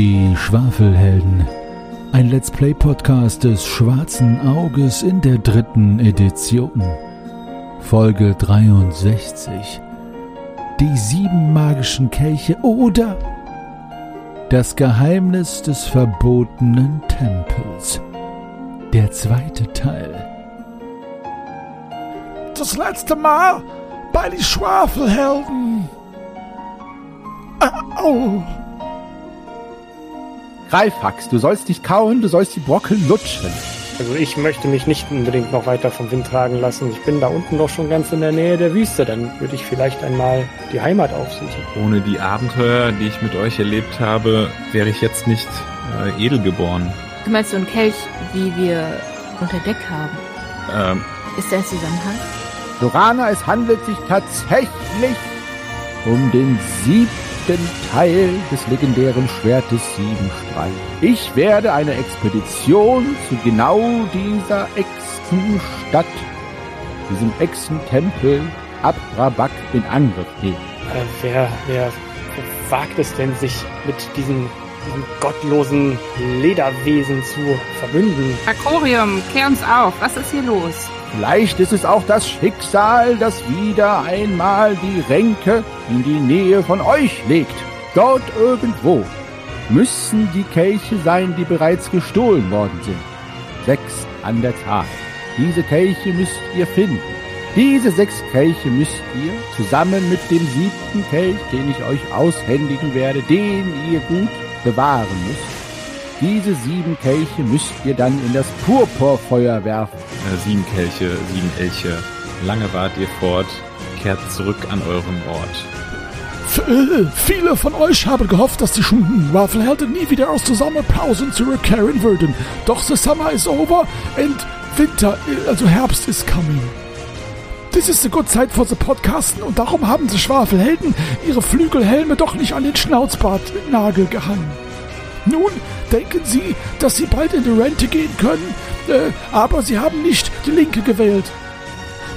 Die Schwafelhelden. Ein Let's Play Podcast des Schwarzen Auges in der dritten Edition. Folge 63. Die sieben magischen Kelche oder das Geheimnis des verbotenen Tempels. Der zweite Teil. Das letzte Mal bei die Schwafelhelden. Au. Greifax, du sollst nicht kauen, du sollst die Brocken lutschen. Also ich möchte mich nicht unbedingt noch weiter vom Wind tragen lassen. Ich bin da unten doch schon ganz in der Nähe der Wüste. Dann würde ich vielleicht einmal die Heimat aufsuchen. Ohne die Abenteuer, die ich mit euch erlebt habe, wäre ich jetzt nicht äh, edel geboren. Du meinst so einen Kelch, wie wir unter Deck haben? Ähm, Ist da ein Zusammenhang? Lorana, es handelt sich tatsächlich um den siebten Teil des legendären Schwertes Siebenstreich. Ich werde eine Expedition zu genau dieser Echsenstadt, diesem Echsentempel Abrabak in Angriff nehmen. Äh, wer, wer wagt es denn, sich mit diesen, diesen gottlosen Lederwesen zu verbünden? Akorium, klär uns auf. Was ist hier los? Vielleicht ist es auch das Schicksal, das wieder einmal die Ränke in die Nähe von euch legt. Dort irgendwo müssen die Kelche sein, die bereits gestohlen worden sind. Sechs an der Zahl. Diese Kelche müsst ihr finden. Diese sechs Kelche müsst ihr zusammen mit dem siebten Kelch, den ich euch aushändigen werde, den ihr gut bewahren müsst. Diese sieben Kelche müsst ihr dann in das Purpurfeuer werfen. äh, sieben Kelche, sieben Elche. Lange wart ihr fort, kehrt zurück an eurem Ort. F äh, viele von euch haben gehofft, dass die Schwafelhelden nie wieder aus der Sommerpause zurückkehren würden. Doch the summer is over and winter, äh, also Herbst is coming. This is a good Zeit for the Podcasten und darum haben die Schwafelhelden ihre Flügelhelme doch nicht an den Schnauzbartnagel gehangen. Nun denken sie, dass sie bald in die Rente gehen können, äh, aber sie haben nicht die linke gewählt.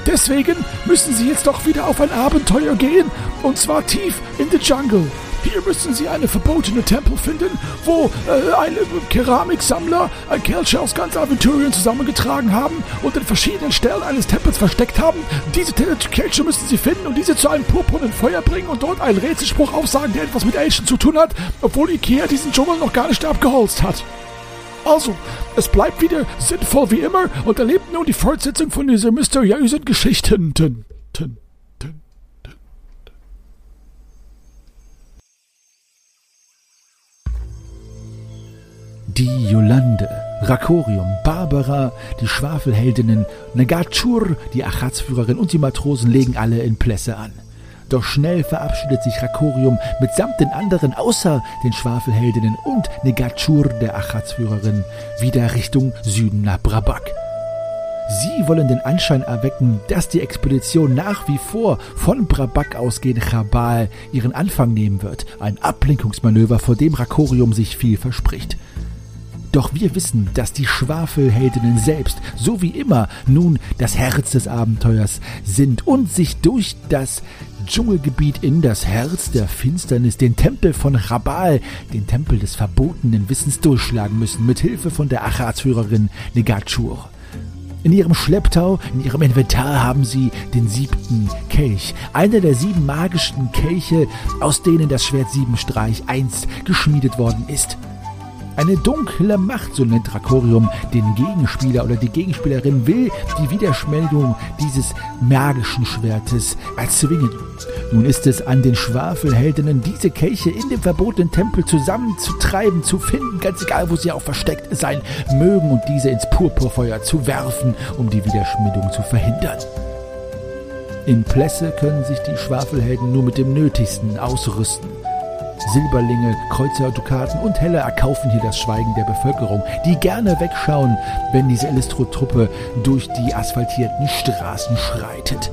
Deswegen müssen sie jetzt doch wieder auf ein Abenteuer gehen, und zwar tief in the Jungle. Hier müssen sie eine verbotene Tempel finden, wo äh, ein Keramiksammler ein Kelch aus ganz Aventurien zusammengetragen haben und in verschiedenen Stellen eines Tempels versteckt haben. Diese Kelche müssen sie finden und diese zu einem purpurnen Feuer bringen und dort einen Rätselspruch aufsagen, der etwas mit Elchen zu tun hat, obwohl Ikea diesen Dschungel noch gar nicht abgeholzt hat. Also, es bleibt wieder sinnvoll wie immer und erlebt nun die Fortsetzung von dieser mysteriösen Geschichten. Die Yolande, Rakorium, Barbara, die Schwafelheldinnen, Nagachur, die Achatzführerin und die Matrosen legen alle in Plässe an. Doch schnell verabschiedet sich Rakorium mitsamt den anderen außer den Schwafelheldinnen und Negachur, der Achatzführerin, wieder Richtung Süden nach Brabak. Sie wollen den Anschein erwecken, dass die Expedition nach wie vor von Brabak ausgehend Chabal ihren Anfang nehmen wird. Ein Ablenkungsmanöver, vor dem Rakorium sich viel verspricht. Doch wir wissen, dass die Schwafelheldinnen selbst, so wie immer, nun das Herz des Abenteuers sind und sich durch das Dschungelgebiet in das Herz der Finsternis, den Tempel von Chabal, den Tempel des verbotenen Wissens durchschlagen müssen, mit Hilfe von der Achatsführerin Negachur. In ihrem Schlepptau, in ihrem Inventar haben sie den siebten Kelch, einer der sieben magischen Kelche, aus denen das Schwert Siebenstreich einst geschmiedet worden ist. Eine dunkle Macht, so nennt Drakorium den Gegenspieler oder die Gegenspielerin, will die Wiederschmeldung dieses magischen Schwertes erzwingen. Nun ist es an den Schwafelheldinnen, diese Kelche in dem verbotenen Tempel zusammenzutreiben, zu finden, ganz egal, wo sie auch versteckt sein mögen, und diese ins Purpurfeuer zu werfen, um die Wiederschmiedung zu verhindern. In Plässe können sich die Schwafelhelden nur mit dem Nötigsten ausrüsten. Silberlinge, Kreuzer, Dukaten und Heller erkaufen hier das Schweigen der Bevölkerung, die gerne wegschauen, wenn diese Elistro-Truppe durch die asphaltierten Straßen schreitet.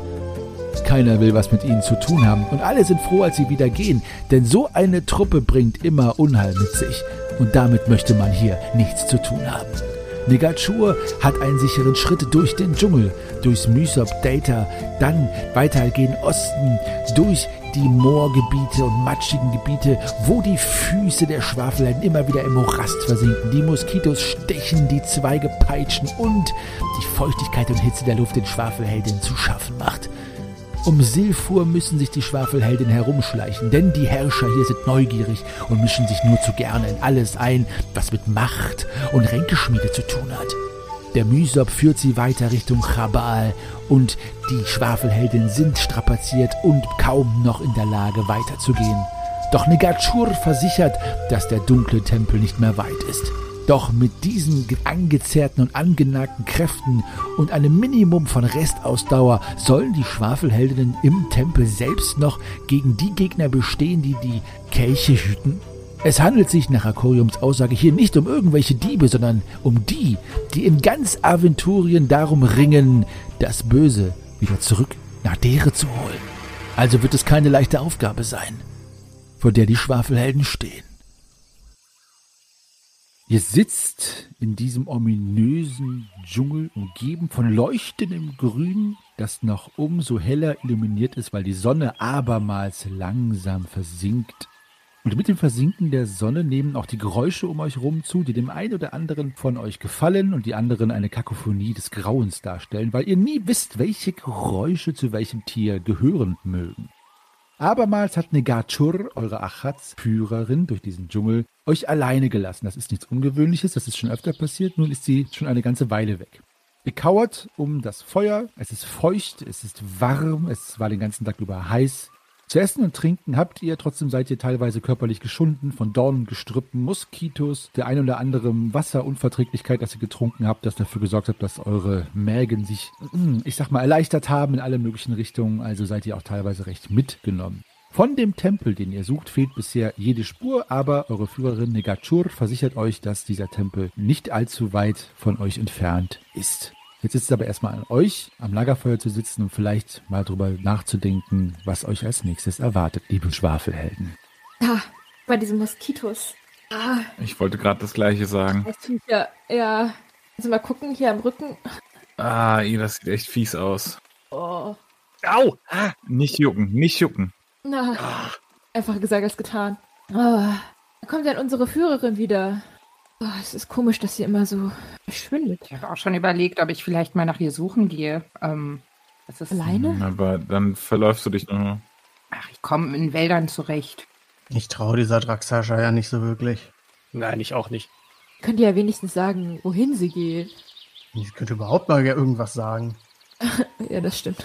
Keiner will was mit ihnen zu tun haben und alle sind froh, als sie wieder gehen, denn so eine Truppe bringt immer Unheil mit sich und damit möchte man hier nichts zu tun haben. Negachur hat einen sicheren Schritt durch den Dschungel, durchs Mysop Data, dann weiter gen Osten, durch die Moorgebiete und matschigen Gebiete, wo die Füße der Schwafelhelden immer wieder im Morast versinken, die Moskitos stechen, die Zweige peitschen und die Feuchtigkeit und Hitze der Luft den Schwafelhelden zu schaffen macht. Um Silfur müssen sich die Schwafelhelden herumschleichen, denn die Herrscher hier sind neugierig und mischen sich nur zu gerne in alles ein, was mit Macht und Ränkeschmiede zu tun hat. Der Mysop führt sie weiter Richtung Chabal und die Schwafelhelden sind strapaziert und kaum noch in der Lage weiterzugehen. Doch Negachur versichert, dass der dunkle Tempel nicht mehr weit ist. Doch mit diesen angezerrten und angenagten Kräften und einem Minimum von Restausdauer sollen die Schwafelheldinnen im Tempel selbst noch gegen die Gegner bestehen, die die Kelche hüten? Es handelt sich nach Akoriums Aussage hier nicht um irgendwelche Diebe, sondern um die, die in ganz Aventurien darum ringen, das Böse wieder zurück nach Dere zu holen. Also wird es keine leichte Aufgabe sein, vor der die Schwafelhelden stehen. Ihr sitzt in diesem ominösen Dschungel, umgeben von leuchtendem Grün, das noch umso heller illuminiert ist, weil die Sonne abermals langsam versinkt. Und mit dem Versinken der Sonne nehmen auch die Geräusche um euch rum zu, die dem einen oder anderen von euch gefallen und die anderen eine Kakophonie des Grauens darstellen, weil ihr nie wisst, welche Geräusche zu welchem Tier gehören mögen. Abermals hat Negachur, eure Achatz-Führerin durch diesen Dschungel, euch alleine gelassen. Das ist nichts Ungewöhnliches, das ist schon öfter passiert, nun ist sie schon eine ganze Weile weg. Ihr kauert um das Feuer, es ist feucht, es ist warm, es war den ganzen Tag über heiß. Zu essen und trinken habt ihr, trotzdem seid ihr teilweise körperlich geschunden von Dornen, Gestrüppen, Moskitos, der ein oder anderen Wasserunverträglichkeit, das ihr getrunken habt, das dafür gesorgt hat, dass eure Mägen sich, mm, ich sag mal, erleichtert haben in alle möglichen Richtungen, also seid ihr auch teilweise recht mitgenommen. Von dem Tempel, den ihr sucht, fehlt bisher jede Spur, aber eure Führerin Negachur versichert euch, dass dieser Tempel nicht allzu weit von euch entfernt ist. Jetzt ist es aber erstmal an euch, am Lagerfeuer zu sitzen und vielleicht mal drüber nachzudenken, was euch als nächstes erwartet, liebe Schwafelhelden. Ah, bei diesen Moskitos. Ah, Ich wollte gerade das gleiche sagen. ja, ja. Also mal gucken, hier am Rücken. Ah, ih, das sieht echt fies aus. Oh, Au! Nicht jucken, nicht jucken. na. Einfach gesagt als getan. Oh, da kommt dann unsere Führerin wieder. Oh, es ist komisch, dass sie immer so verschwindet. Ich habe auch schon überlegt, ob ich vielleicht mal nach ihr suchen gehe. Ähm, das ist, Alleine? Aber dann verläufst du dich nur. ach, ich komme in Wäldern zurecht. Ich traue dieser Draxascha ja nicht so wirklich. Nein, ich auch nicht. Könnt ihr ja wenigstens sagen, wohin sie geht. Ich könnte überhaupt mal irgendwas sagen. Ja, das stimmt.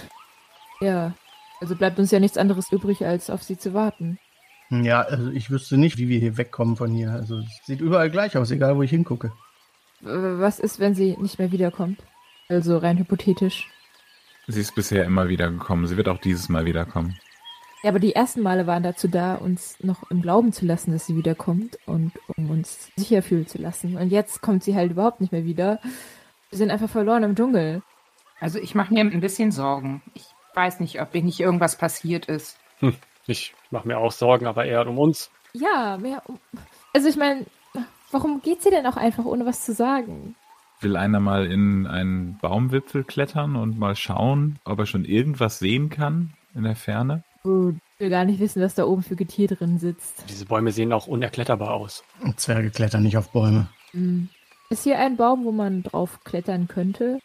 Ja, also bleibt uns ja nichts anderes übrig, als auf sie zu warten. Ja, also ich wüsste nicht, wie wir hier wegkommen von hier. Also es sieht überall gleich aus, egal wo ich hingucke. Was ist, wenn sie nicht mehr wiederkommt? Also rein hypothetisch. Sie ist bisher immer wieder gekommen. Sie wird auch dieses Mal wiederkommen. Ja, aber die ersten Male waren dazu da, uns noch im Glauben zu lassen, dass sie wiederkommt und um uns sicher fühlen zu lassen. Und jetzt kommt sie halt überhaupt nicht mehr wieder. Wir sind einfach verloren im Dschungel. Also ich mache mir ein bisschen Sorgen. Ich weiß nicht, ob nicht irgendwas passiert ist. Ich mache mir auch Sorgen, aber eher um uns. Ja, mehr. um- Also ich meine, warum geht sie denn auch einfach, ohne was zu sagen? Will einer mal in einen Baumwipfel klettern und mal schauen, ob er schon irgendwas sehen kann in der Ferne? Gut, wir gar nicht wissen, was da oben für Getier drin sitzt. Diese Bäume sehen auch unerkletterbar aus. Und Zwerge klettern nicht auf Bäume. Hm. Ist hier ein Baum, wo man drauf klettern könnte?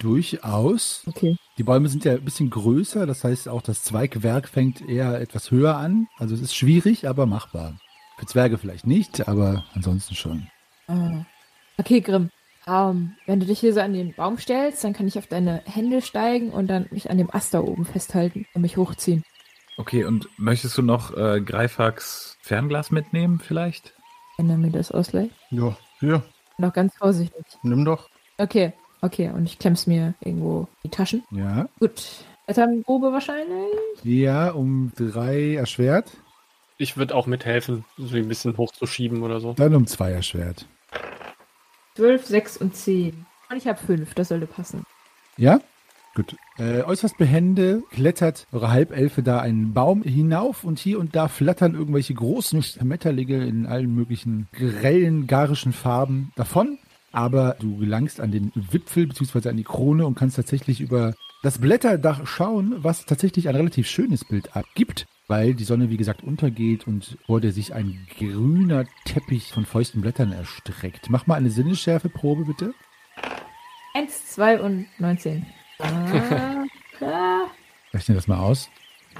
Durchaus. Okay. Die Bäume sind ja ein bisschen größer, das heißt auch das Zweigwerk fängt eher etwas höher an. Also es ist schwierig, aber machbar. Für Zwerge vielleicht nicht, aber ansonsten schon. Ah. Okay, Grimm. Ähm, wenn du dich hier so an den Baum stellst, dann kann ich auf deine Hände steigen und dann mich an dem Ast da oben festhalten und mich hochziehen. Okay, und möchtest du noch äh, Greifax Fernglas mitnehmen vielleicht? Wenn er mir das ausleiht. Ja, hier, Noch ganz vorsichtig. nimm doch. Okay, okay. Und ich klemm's mir irgendwo in die Taschen. Ja. Gut. Elternprobe wahrscheinlich. Ja, um drei erschwert, Ich würde auch mithelfen, so ein bisschen hochzuschieben oder so. dann um zwei erschwert. 12, 6 und 10. Und ich habe 5, das sollte passen. Ja? Gut. Äh, äußerst behende klettert eure Halbelfe da einen Baum hinauf und hier und da flattern irgendwelche großen Schmetterlinge in allen möglichen grellen, garischen Farben davon. Aber du gelangst an den Wipfel bzw. an die Krone und kannst tatsächlich über das Blätterdach schauen, was tatsächlich ein relativ schönes Bild abgibt. weil die Sonne, wie gesagt, untergeht und vor der sich ein grüner Teppich von feuchten Blättern erstreckt. Mach mal eine Sinnesschärfeprobe, bitte. Eins, zwei und 19. Ah, ah. Rechne das mal aus.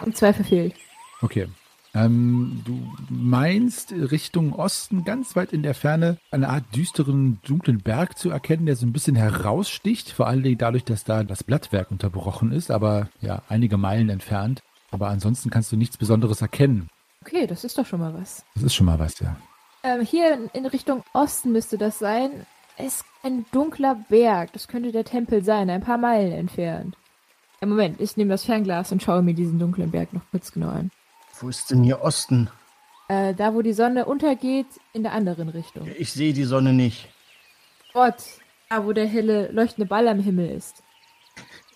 Und zwei verfehlt. Okay. Ähm, du meinst Richtung Osten, ganz weit in der Ferne, eine Art düsteren, dunklen Berg zu erkennen, der so ein bisschen heraussticht, vor allen Dingen dadurch, dass da das Blattwerk unterbrochen ist, aber ja, einige Meilen entfernt. Aber ansonsten kannst du nichts Besonderes erkennen. Okay, das ist doch schon mal was. Das ist schon mal was, ja. Ähm, hier in Richtung Osten müsste das sein. Es ist ein dunkler Berg. Das könnte der Tempel sein, ein paar Meilen entfernt. Ja, Moment, ich nehme das Fernglas und schaue mir diesen dunklen Berg noch kurz genau an. Wo ist denn hier Osten? Äh, da, wo die Sonne untergeht, in der anderen Richtung. Ich sehe die Sonne nicht. Gott, da, wo der helle, leuchtende Ball am Himmel ist.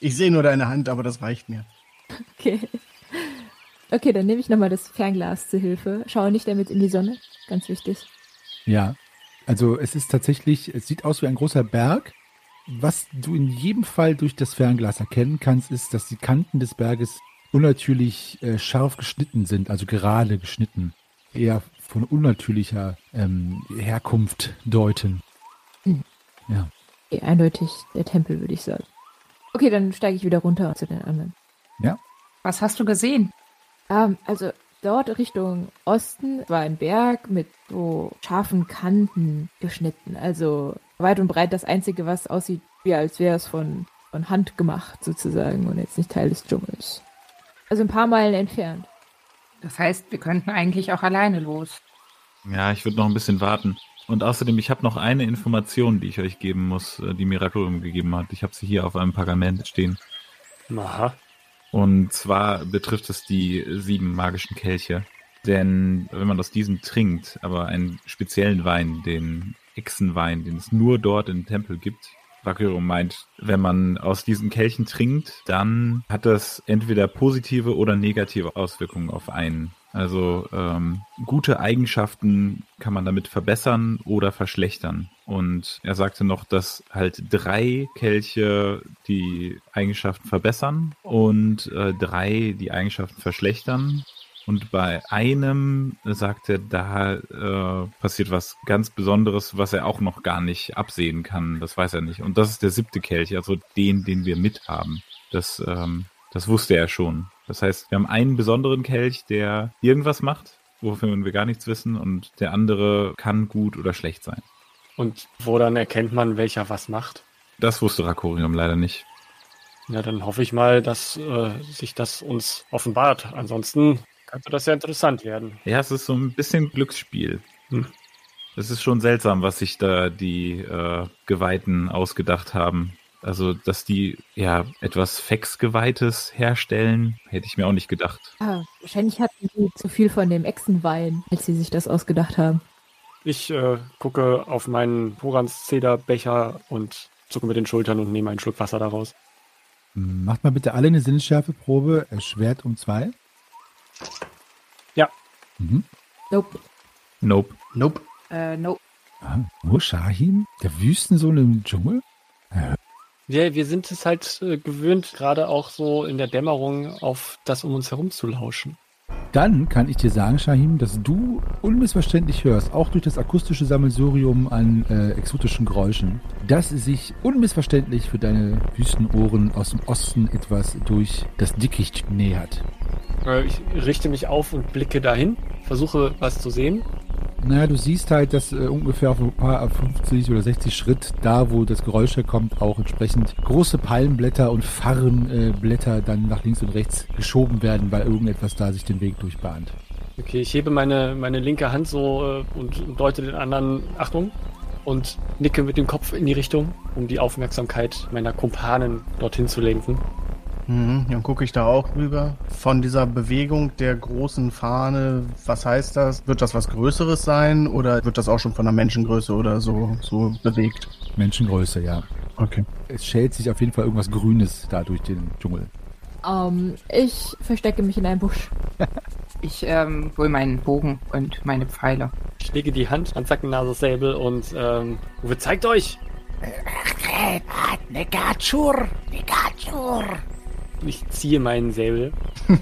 Ich sehe nur deine Hand, aber das reicht mir. Okay. Okay, dann nehme ich nochmal das Fernglas zur Hilfe. Schaue nicht damit in die Sonne. Ganz wichtig. Ja. Also es ist tatsächlich, es sieht aus wie ein großer Berg. Was du in jedem Fall durch das Fernglas erkennen kannst, ist, dass die Kanten des Berges unnatürlich äh, scharf geschnitten sind, also gerade geschnitten. Eher von unnatürlicher ähm, Herkunft deuten. Hm. Ja. Okay, eindeutig der Tempel, würde ich sagen. Okay, dann steige ich wieder runter zu den anderen. Was hast du gesehen? Ähm, also dort Richtung Osten war ein Berg mit so scharfen Kanten geschnitten. Also weit und breit das Einzige, was aussieht, wie als wäre es von, von Hand gemacht sozusagen und jetzt nicht Teil des Dschungels. Also ein paar Meilen entfernt. Das heißt, wir könnten eigentlich auch alleine los. Ja, ich würde noch ein bisschen warten. Und außerdem, ich habe noch eine Information, die ich euch geben muss, äh, die Miraculum gegeben hat. Ich habe sie hier auf einem Pergament stehen. Aha. Und zwar betrifft es die sieben magischen Kelche. Denn wenn man aus diesen trinkt, aber einen speziellen Wein, den Echsenwein, den es nur dort im Tempel gibt, Vakyro meint, wenn man aus diesen Kelchen trinkt, dann hat das entweder positive oder negative Auswirkungen auf einen. Also ähm, gute Eigenschaften kann man damit verbessern oder verschlechtern. Und er sagte noch, dass halt drei Kelche die Eigenschaften verbessern und äh, drei die Eigenschaften verschlechtern. Und bei einem sagt er, da äh, passiert was ganz Besonderes, was er auch noch gar nicht absehen kann. Das weiß er nicht. Und das ist der siebte Kelch, also den, den wir mithaben. Das, ähm, das wusste er schon. Das heißt, wir haben einen besonderen Kelch, der irgendwas macht, wofür wir gar nichts wissen, und der andere kann gut oder schlecht sein. Und wo dann erkennt man, welcher was macht? Das wusste Rakorium leider nicht. Ja, dann hoffe ich mal, dass äh, sich das uns offenbart. Ansonsten könnte das ja interessant werden. Ja, es ist so ein bisschen Glücksspiel. Hm. Es ist schon seltsam, was sich da die äh, Geweihten ausgedacht haben. Also, dass die ja etwas Fex-Geweihtes herstellen, hätte ich mir auch nicht gedacht. Ah, wahrscheinlich hatten sie zu viel von dem Echsenwein, als sie sich das ausgedacht haben. Ich äh, gucke auf meinen Horans-Zederbecher und zucke mit den Schultern und nehme einen Schluck Wasser daraus. Macht mal bitte alle eine Sinnesschärfeprobe, erschwert um zwei. Ja. Mhm. Nope. Nope. Nope. Äh, no. Ah, nur Shahim? Der Wüstensohn im Dschungel? Ja, wir sind es halt äh, gewöhnt, gerade auch so in der Dämmerung auf das um uns herum zu lauschen. Dann kann ich dir sagen, Shahim, dass du unmissverständlich hörst, auch durch das akustische Sammelsurium an äh, exotischen Geräuschen, dass sich unmissverständlich für deine Wüstenohren aus dem Osten etwas durch das Dickicht nähert. Äh, ich richte mich auf und blicke dahin, versuche was zu sehen. Naja, du siehst halt, dass äh, ungefähr auf ein paar 50 oder 60 Schritt, da wo das Geräusch herkommt, auch entsprechend große Palmblätter und Farrenblätter dann nach links und rechts geschoben werden, weil irgendetwas da sich den Weg durchbahnt. Okay, ich hebe meine, meine linke Hand so äh, und deute den anderen Achtung und nicke mit dem Kopf in die Richtung, um die Aufmerksamkeit meiner Kumpanen dorthin zu lenken. Mhm, dann gucke ich da auch rüber. Von dieser Bewegung der großen Fahne, was heißt das? Wird das was Größeres sein oder wird das auch schon von der Menschengröße oder so, so bewegt? Menschengröße, ja. Okay. Es schält sich auf jeden Fall irgendwas Grünes da durch den Dschungel. Ähm, ich verstecke mich in einem Busch. Ich ähm, hole meinen Bogen und meine Pfeile. Ich lege die Hand an Zackennase-Säbel und ähm, Uwe, zeigt euch! Negachur, Negachur. Ich ziehe meinen Säbel.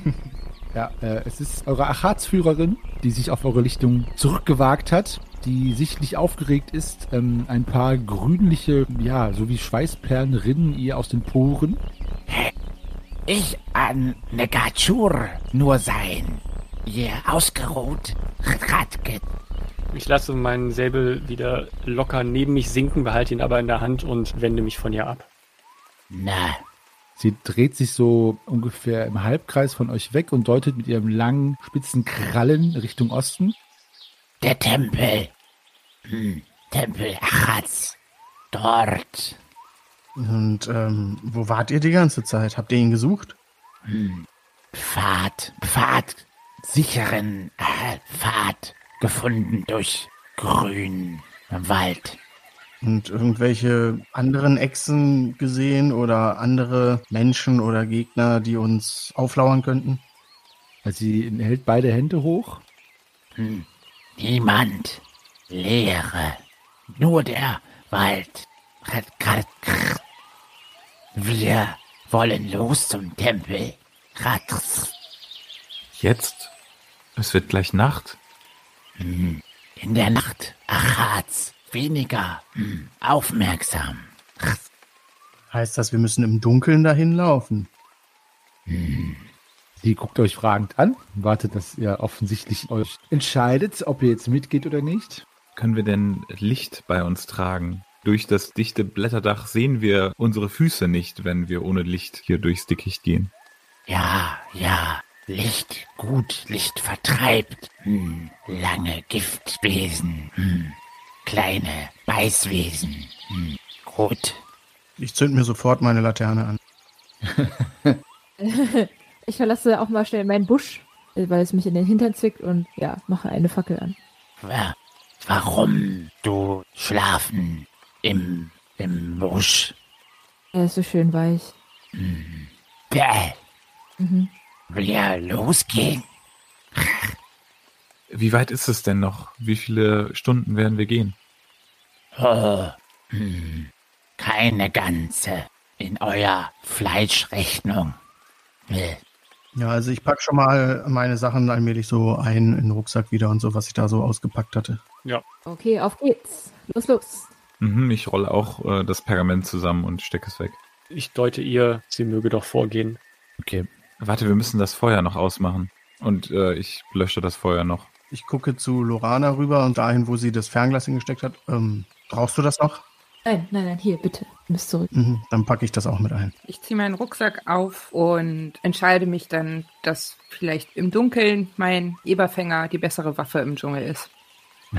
Ja, äh, es ist eure Achatsführerin, die sich auf eure Lichtung zurückgewagt hat, die sichtlich aufgeregt ist. Ähm, ein paar grünliche, ja, so wie Schweißperlen rinnen ihr aus den Poren. Ich an Negachur nur sein. Ihr ausgeruht. Radget. Ich lasse meinen Säbel wieder locker neben mich sinken, behalte ihn aber in der Hand und wende mich von ihr ab. Na, Sie dreht sich so ungefähr im Halbkreis von euch weg und deutet mit ihrem langen, spitzen Krallen Richtung Osten. der Tempel. Hm, Tempel Achatz. Dort. Und ähm, wo wart ihr die ganze Zeit? Habt ihr ihn gesucht? Pfad, Pfad, sicheren äh, Pfad gefunden durch Grün im Wald. Und irgendwelche anderen Echsen gesehen oder andere Menschen oder Gegner, die uns auflauern könnten? Also sie hält beide Hände hoch. Niemand. Leere. Nur der Wald. Wir wollen los zum Tempel. Jetzt? Es wird gleich Nacht. In der Nacht. Achatz. Weniger. Hm, Aufmerksam. Heißt das, wir müssen im Dunkeln dahin laufen? Sie guckt euch fragend an, wartet, dass ihr offensichtlich euch entscheidet, ob ihr jetzt mitgeht oder nicht. Können wir denn Licht bei uns tragen? Durch das dichte Blätterdach sehen wir unsere Füße nicht, wenn wir ohne Licht hier durchs Dickicht gehen. Ja, ja. Licht, gut, Licht vertreibt. Hm, lange Giftwesen. Hm, kleine Beißwesen. Hm, gut. Ich zünd mir sofort meine Laterne an. Ich verlasse auch mal schnell meinen Busch, weil es mich in den Hintern zwickt und ja, mache eine Fackel an. Wa- Warum du schlafen im, im Busch? Er ist so schön weich. Bäh. Mhm. Wir losgehen. Wie weit ist es denn noch? Wie viele Stunden werden wir gehen? Oh, hm, keine ganze in euer Fleischrechnung. Äh, Ja, also ich pack schon mal meine Sachen allmählich so ein in den Rucksack wieder und so, was ich da so ausgepackt hatte. Okay, auf geht's. Los, los. Mhm, ich rolle auch äh, das Pergament zusammen und stecke es weg. Ich deute ihr, sie möge doch vorgehen. Okay. Warte, wir müssen das Feuer noch ausmachen. Und äh, ich lösche das Feuer noch. Ich gucke zu Lorana rüber und dahin, wo sie das Fernglas hingesteckt hat. Ähm, brauchst du das noch? Nein, nein, nein, hier, bitte. Du bist zurück. Mhm, dann packe ich das auch mit ein. Ich ziehe meinen Rucksack auf und entscheide mich dann, dass vielleicht im Dunkeln mein Eberfänger die bessere Waffe im Dschungel ist.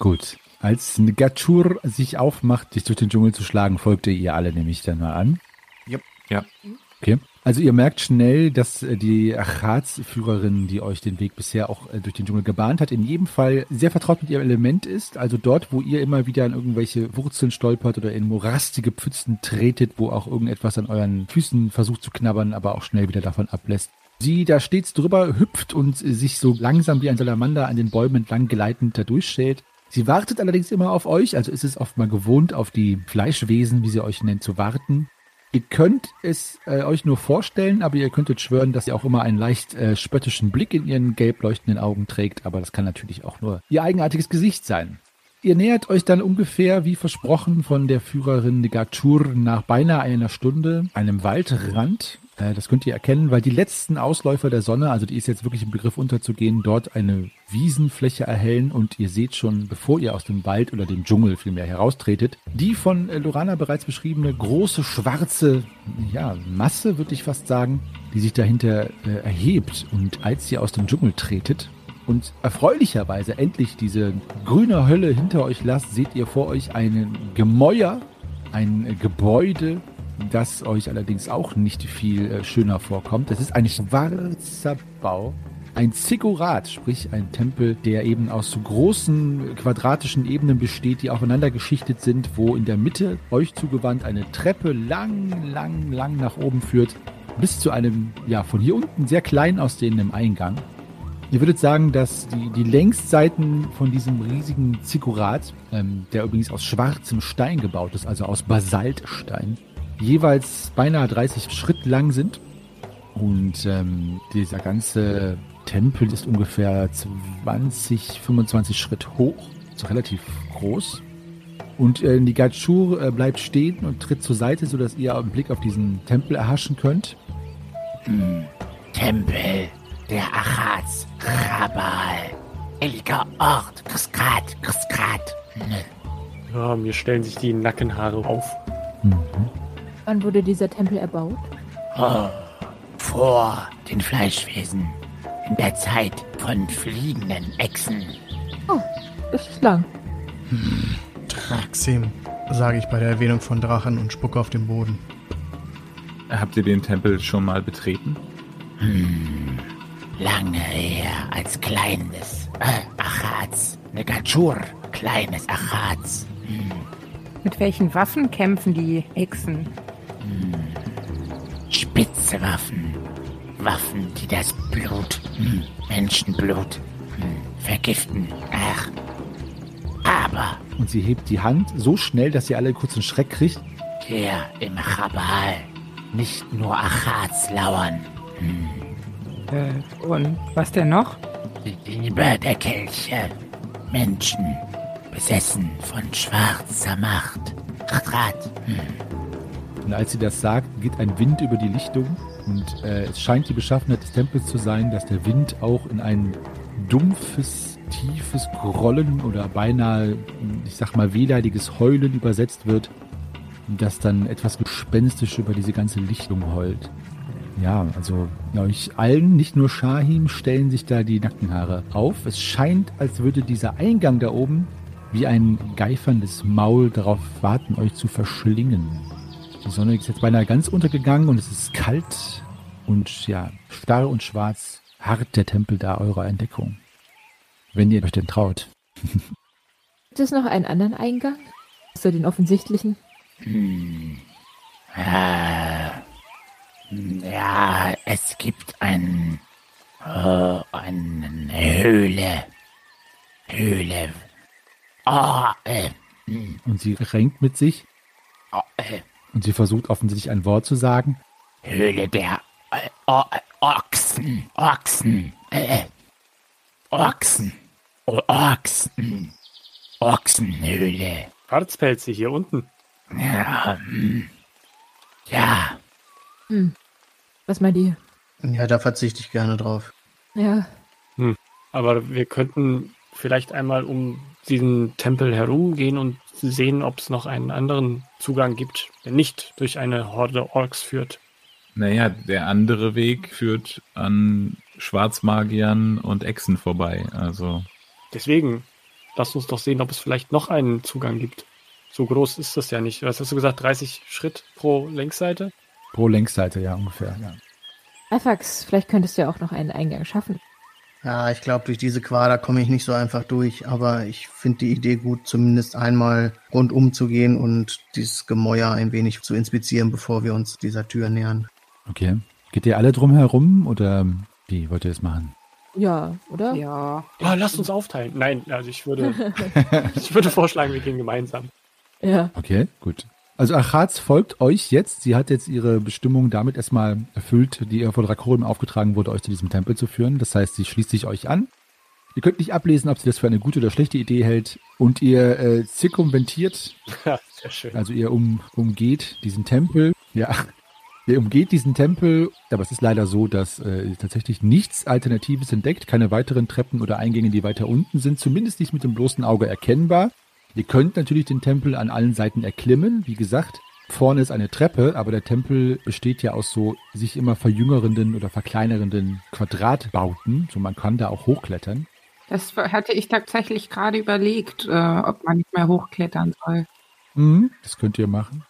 Gut. Als Gatschur sich aufmacht, sich durch den Dschungel zu schlagen, folgt ihr ihr alle nämlich dann mal an. Yep. Ja. Okay. Also ihr merkt schnell, dass äh, die Achats-Führerin, die euch den Weg bisher auch äh, durch den Dschungel gebahnt hat, in jedem Fall sehr vertraut mit ihrem Element ist. Also dort, wo ihr immer wieder an irgendwelche Wurzeln stolpert oder in morastige Pfützen tretet, wo auch irgendetwas an euren Füßen versucht zu knabbern, aber auch schnell wieder davon ablässt. Sie da stets drüber hüpft und äh, sich so langsam wie ein Salamander an den Bäumen entlang gleitend da durchschält. Sie wartet allerdings immer auf euch, also ist es oft mal gewohnt, auf die Fleischwesen, wie sie euch nennt, zu warten. Ihr könnt es äh, euch nur vorstellen, aber ihr könntet schwören, dass sie auch immer einen leicht äh, spöttischen Blick in ihren gelb leuchtenden Augen trägt, aber das kann natürlich auch nur ihr eigenartiges Gesicht sein. Ihr nähert euch dann ungefähr, wie versprochen, von der Führerin Negachur nach beinahe einer Stunde einem Waldrand. Äh, das könnt ihr erkennen, weil die letzten Ausläufer der Sonne, also die ist jetzt wirklich im Begriff unterzugehen, dort eine Wiesenfläche erhellen und ihr seht schon, bevor ihr aus dem Wald oder dem Dschungel vielmehr heraustretet, die von äh, Lorana bereits beschriebene große schwarze ja, Masse, würde ich fast sagen, die sich dahinter äh, erhebt. Und als ihr aus dem Dschungel tretet, und erfreulicherweise endlich diese grüne Hölle hinter euch lasst, seht ihr vor euch ein Gemäuer, ein Gebäude, das euch allerdings auch nicht viel äh, schöner vorkommt. Das ist ein schwarzer Bau. Ein Ziggurat, sprich ein Tempel, der eben aus so großen quadratischen Ebenen besteht, die aufeinander geschichtet sind, wo in der Mitte euch zugewandt eine Treppe lang, lang, lang nach oben führt, bis zu einem, ja, von hier unten sehr klein aussehendem Eingang. Ihr würdet sagen, dass die, die Längsseiten von diesem riesigen Ziggurat, ähm, der übrigens aus schwarzem Stein gebaut ist, also aus Basaltstein, jeweils beinahe 30 Schritt lang sind. Und ähm, dieser ganze Tempel ist ungefähr 20, 25 Schritt hoch, ist relativ groß. Und äh, Nigachur äh, bleibt stehen und tritt zur Seite, sodass ihr einen Blick auf diesen Tempel erhaschen könnt. Tempel der Achats, Rabal. Heiliger Ort, Griskat, Griskat. Ja, mir stellen sich die Nackenhaare auf. Wann wurde dieser Tempel erbaut? Oh, vor den Fleischwesen. In der Zeit von fliegenden Echsen. Das ist lang. Traxim, sage ich bei der Erwähnung von Drachen und spucke auf den Boden. Habt ihr den Tempel schon mal betreten? Lange her als kleines äh, Achats. Negachur, kleines Achats. Mit welchen Waffen kämpfen die Echsen? Spitze Waffen. Waffen, die das Blut, hm, Menschenblut, hm, vergiften. Ach. Aber Und sie hebt die Hand so schnell, dass ihr alle kurz einen Schreck kriegt. hier im Chabal nicht nur Achats lauern. Äh, und was denn noch? Die Liebe der Kelche. Menschen, besessen von schwarzer Macht. Rat. Und als sie das sagt, geht ein Wind über die Lichtung. Und äh, es scheint die Beschaffenheit des Tempels zu sein, dass der Wind auch in ein dumpfes, tiefes Grollen oder beinahe, ich sag mal, wehleidiges Heulen übersetzt wird. Das dann etwas gespenstisch über diese ganze Lichtung heult. Ja, also euch allen, nicht nur Shahim, stellen sich da die Nackenhaare auf. Es scheint, als würde dieser Eingang da oben wie ein geiferndes Maul darauf warten, euch zu verschlingen. Die Sonne ist jetzt beinahe ganz untergegangen und es ist kalt und ja, starr und schwarz harrt der Tempel da eurer Entdeckung. Wenn ihr euch denn traut. Gibt es noch einen anderen Eingang? Außer den offensichtlichen? Äh, ja, es gibt ein, oh, eine Höhle. Höhle. Oh, äh, hm, Und sie renkt mit sich oh, äh, und sie versucht offensichtlich ein Wort zu sagen. Höhle der äh, Ochsen. Ochsen. Äh, Ochsen. Oh, Ochsen. Ochsenhöhle. Schwarzpelze hier unten. Ja, hm. ja. Was meint ihr? Ja, da verzichte ich gerne drauf. Ja, Aber wir könnten vielleicht einmal um diesen Tempel herumgehen und sehen, ob es noch einen anderen Zugang gibt, der nicht durch eine Horde Orks führt. Naja, der andere Weg führt an Schwarzmagiern und Echsen vorbei. Also, Deswegen, lass uns doch sehen, ob es vielleicht noch einen Zugang gibt. So groß ist das ja nicht. Was hast du gesagt? 30 Schritt pro Längsseite? Pro Längsseite, ja, ungefähr. Ja. Alphax, vielleicht könntest du ja auch noch einen Eingang schaffen. Ja, ich glaube, durch diese Quader komme ich nicht so einfach durch, aber ich finde die Idee gut, zumindest einmal rundum zu gehen und dieses Gemäuer ein wenig zu inspizieren, bevor wir uns dieser Tür nähern. Okay. Geht ihr alle drum herum oder wie wollt ihr das machen? Ja, oder? Ja. Ja, lasst uns aufteilen. Nein, also ich würde, ich würde vorschlagen, wir gehen gemeinsam. Ja. Okay, gut. Also Achatz folgt euch jetzt. Sie hat jetzt ihre Bestimmung damit erstmal erfüllt, die ihr von Rakorium aufgetragen wurde, euch zu diesem Tempel zu führen. Das heißt, sie schließt sich euch an. Ihr könnt nicht ablesen, ob sie das für eine gute oder schlechte Idee hält. Und ihr äh, zirkumventiert, Ja, sehr schön. also ihr um, umgeht diesen Tempel. Ja, ihr umgeht diesen Tempel. Aber es ist leider so, dass äh, tatsächlich nichts Alternatives entdeckt. Keine weiteren Treppen oder Eingänge, die weiter unten sind. Zumindest nicht mit dem bloßen Auge erkennbar. Ihr könnt natürlich den Tempel an allen Seiten erklimmen. Wie gesagt, vorne ist eine Treppe, aber der Tempel besteht ja aus so sich immer verjüngerenden oder verkleinerenden Quadratbauten. So man kann da auch hochklettern. Das hatte ich tatsächlich gerade überlegt, äh, ob man nicht mehr hochklettern soll. Mhm, das könnt ihr machen.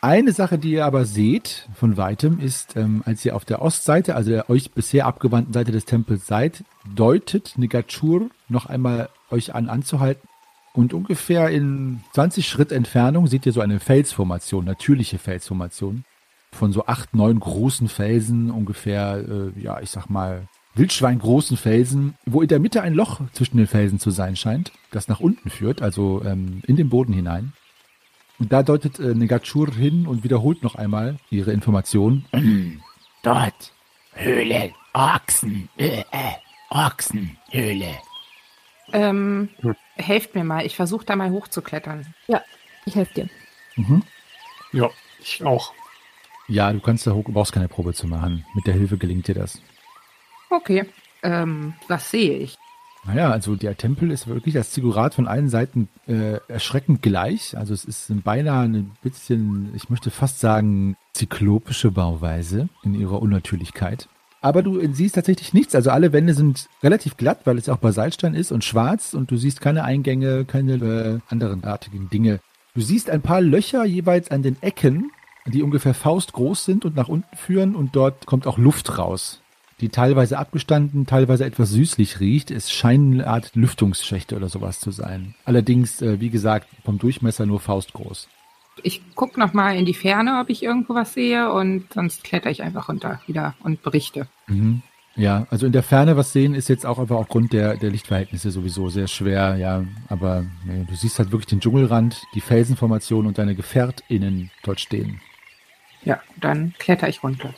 Eine Sache, die ihr aber seht von weitem, ist, ähm, als ihr auf der Ostseite, also der euch bisher abgewandten Seite des Tempels seid, deutet Negachur noch einmal euch an anzuhalten. Und ungefähr in 20 Schritt Entfernung seht ihr so eine Felsformation, natürliche Felsformation. Von so acht, neun großen Felsen, ungefähr, äh, ja, ich sag mal, wildschweingroßen Felsen, wo in der Mitte ein Loch zwischen den Felsen zu sein scheint, das nach unten führt, also ähm, in den Boden hinein. Und da deutet äh, Negachur hin und wiederholt noch einmal ihre Information. Dort Höhle. Ochsen. Äh, äh, Ochsenhöhle. Ähm, helft mir mal. Ich versuche da mal hochzuklettern. Ich helfe dir. Ja, ich auch. Ja, du kannst da hoch, du brauchst keine Probe zu machen. Mit der Hilfe gelingt dir das. Okay. Ähm, was sehe ich? Naja, also der Tempel ist wirklich das Ziggurat von allen Seiten äh, erschreckend gleich. Also es ist beinahe ein bisschen, ich möchte fast sagen, zyklopische Bauweise in ihrer Unnatürlichkeit. Aber du siehst tatsächlich nichts. Also alle Wände sind relativ glatt, weil es auch Basaltstein ist und schwarz und du siehst keine Eingänge, keine äh, anderen artigen Dinge. Du siehst ein paar Löcher jeweils an den Ecken, die ungefähr faustgroß sind und nach unten führen und dort kommt auch Luft raus, die teilweise abgestanden, teilweise etwas süßlich riecht. Es scheinen eine Art Lüftungsschächte oder sowas zu sein. Allerdings, äh, wie gesagt, vom Durchmesser nur faustgroß. Ich gucke noch mal in die Ferne, ob ich irgendwo was sehe und sonst kletter ich einfach runter wieder und berichte. Mhm. Ja, also in der Ferne was sehen ist jetzt auch aber aufgrund der, der Lichtverhältnisse sowieso sehr schwer, ja. Aber nee, du siehst halt wirklich den Dschungelrand, die Felsenformation und deine GefährtInnen dort stehen. Ja, dann kletter ich runter.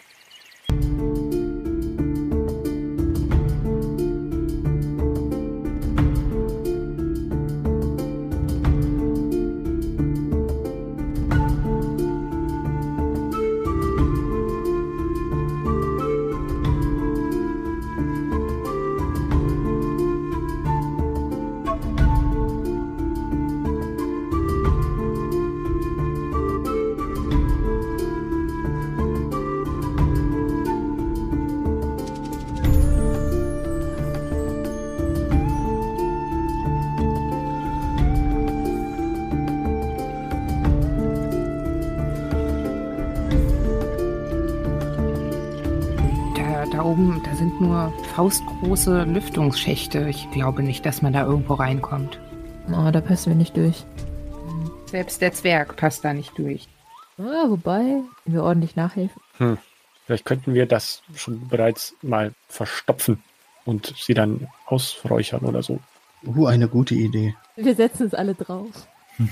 Faustgroße Lüftungsschächte. Ich glaube nicht, dass man da irgendwo reinkommt. Oh, da passen wir nicht durch. Selbst der Zwerg passt da nicht durch. Ah, wobei, wenn wir ordentlich nachhelfen. Hm. Vielleicht könnten wir das schon bereits mal verstopfen und sie dann ausräuchern oder so. Uh, eine gute Idee. Wir setzen uns alle drauf.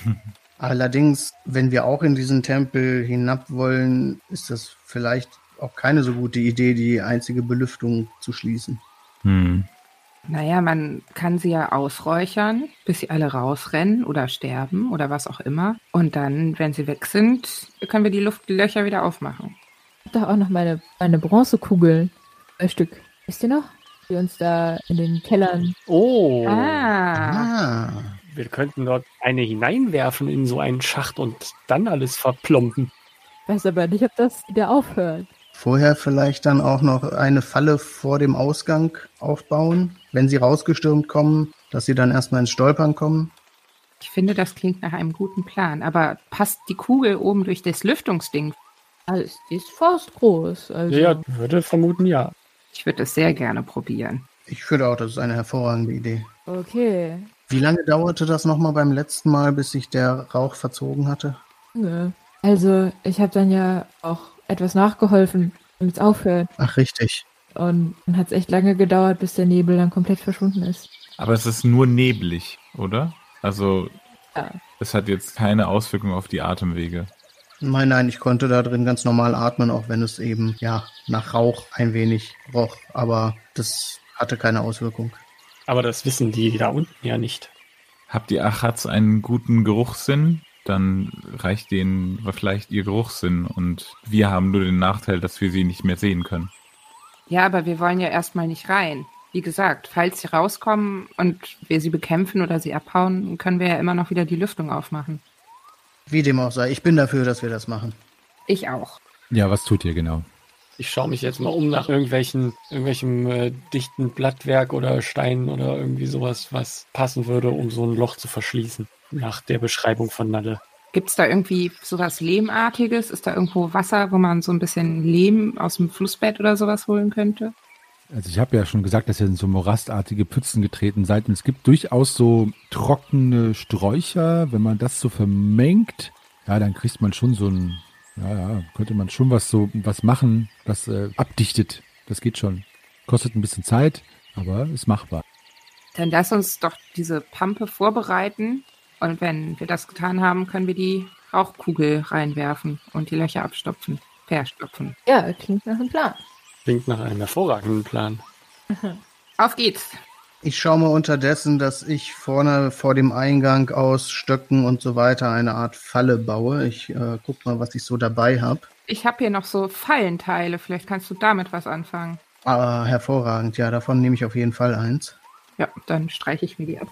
Allerdings, wenn wir auch in diesen Tempel hinab wollen, ist das vielleicht auch keine so gute Idee, die einzige Belüftung zu schließen. Hm. Naja, man kann sie ja ausräuchern, bis sie alle rausrennen oder sterben oder was auch immer. Und dann, wenn sie weg sind, können wir die Luftlöcher wieder aufmachen. Ich hab doch auch noch meine, meine Bronzekugeln. Ein Stück. Wisst ihr noch? Die uns da in den Kellern. Oh, Ah, Ah, wir könnten dort eine hineinwerfen in so einen Schacht und dann alles verplomben. Weiß aber nicht, ob das wieder aufhört. Vorher vielleicht dann auch noch eine Falle vor dem Ausgang aufbauen, wenn sie rausgestürmt kommen, dass sie dann erstmal ins Stolpern kommen. ich finde, das klingt nach einem guten Plan. Aber passt die Kugel oben durch das Lüftungsding? Also, die ist faustgroß. Also. Ja, würde vermuten, ja. Ich würde es sehr gerne probieren. Ich finde auch, das ist eine hervorragende Idee. Okay. Wie lange dauerte das nochmal beim letzten Mal, bis sich der Rauch verzogen hatte? Nö. Also, ich habe dann ja auch etwas nachgeholfen, damit es aufhört. Ach, richtig. Und dann hat es echt lange gedauert, bis der Nebel dann komplett verschwunden ist. Aber es ist nur neblig, oder? Also Ja. es hat jetzt keine Auswirkung auf die Atemwege. Nein, nein, ich konnte da drin ganz normal atmen, auch wenn es eben, ja, nach Rauch ein wenig roch. Aber das hatte keine Auswirkung. Aber das wissen die da unten ja nicht. Habt ihr Achatz einen guten Geruchssinn? Dann reicht denen vielleicht ihr Geruchssinn und wir haben nur den Nachteil, dass wir sie nicht mehr sehen können. Ja, aber wir wollen ja erstmal nicht rein. Wie gesagt, falls sie rauskommen und wir sie bekämpfen oder sie abhauen, können wir ja immer noch wieder die Lüftung aufmachen. Wie dem auch sei, ich bin dafür, dass wir das machen. Ich auch. Ja, was tut ihr genau? Ich schaue mich jetzt mal um nach irgendwelchen, irgendwelchem äh, dichten Blattwerk oder Stein oder irgendwie sowas, was passen würde, um so ein Loch zu verschließen. Nach der Beschreibung von Nalle. Gibt es da irgendwie sowas Lehmartiges? Ist da irgendwo Wasser, wo man so ein bisschen Lehm aus dem Flussbett oder sowas holen könnte? Also ich habe ja schon gesagt, dass ihr in so morastartige Pfützen getreten seid und es gibt durchaus so trockene Sträucher. Wenn man das so vermengt, ja, dann kriegt man schon so ein, ja, ja, könnte man schon was so, was machen, was äh, abdichtet. Das geht schon. Kostet ein bisschen Zeit, aber ist machbar. Dann lass uns doch diese Pampe vorbereiten und wenn wir das getan haben, können wir die Rauchkugel reinwerfen und die Löcher abstopfen, verstopfen. Ja, klingt nach einem Plan. Klingt nach einem hervorragenden Plan. Auf geht's. Ich schaue mal unterdessen, dass ich vorne vor dem Eingang aus Stöcken und so weiter eine Art Falle baue. Ich äh, guck mal, was ich so dabei habe. Ich habe hier noch so Fallenteile. Vielleicht kannst du damit was anfangen. Ah, hervorragend. Ja, davon nehme ich auf jeden Fall eins. Ja, dann streiche ich mir die ab.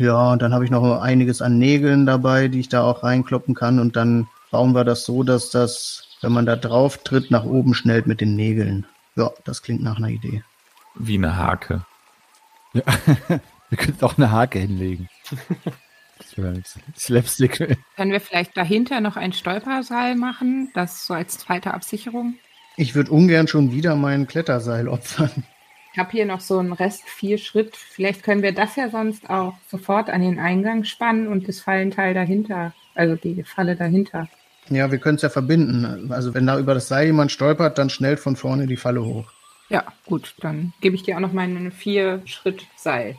Ja, und dann habe ich noch einiges an Nägeln dabei, die ich da auch reinkloppen kann. Und dann bauen wir das so, dass das, wenn man da drauf tritt, nach oben schnellt mit den Nägeln. Ja, das klingt nach einer Idee. Wie eine Hake. Ja. Wir könnten auch eine Hake hinlegen. Das wäre nichts. Slapstick. Können wir vielleicht dahinter noch ein Stolperseil machen? Das so als zweite Absicherung? Ich würde ungern schon wieder mein Kletterseil opfern. Ich habe hier noch so einen Rest vier Schritt. Vielleicht können wir das ja sonst auch sofort an den Eingang spannen und das Fallenteil dahinter, also die Falle dahinter. Ja, wir können es ja verbinden. Also wenn da über das Seil jemand stolpert, dann schnellt von vorne die Falle hoch. Ja, gut, dann gebe ich dir auch noch meinen vier Schritt Seil.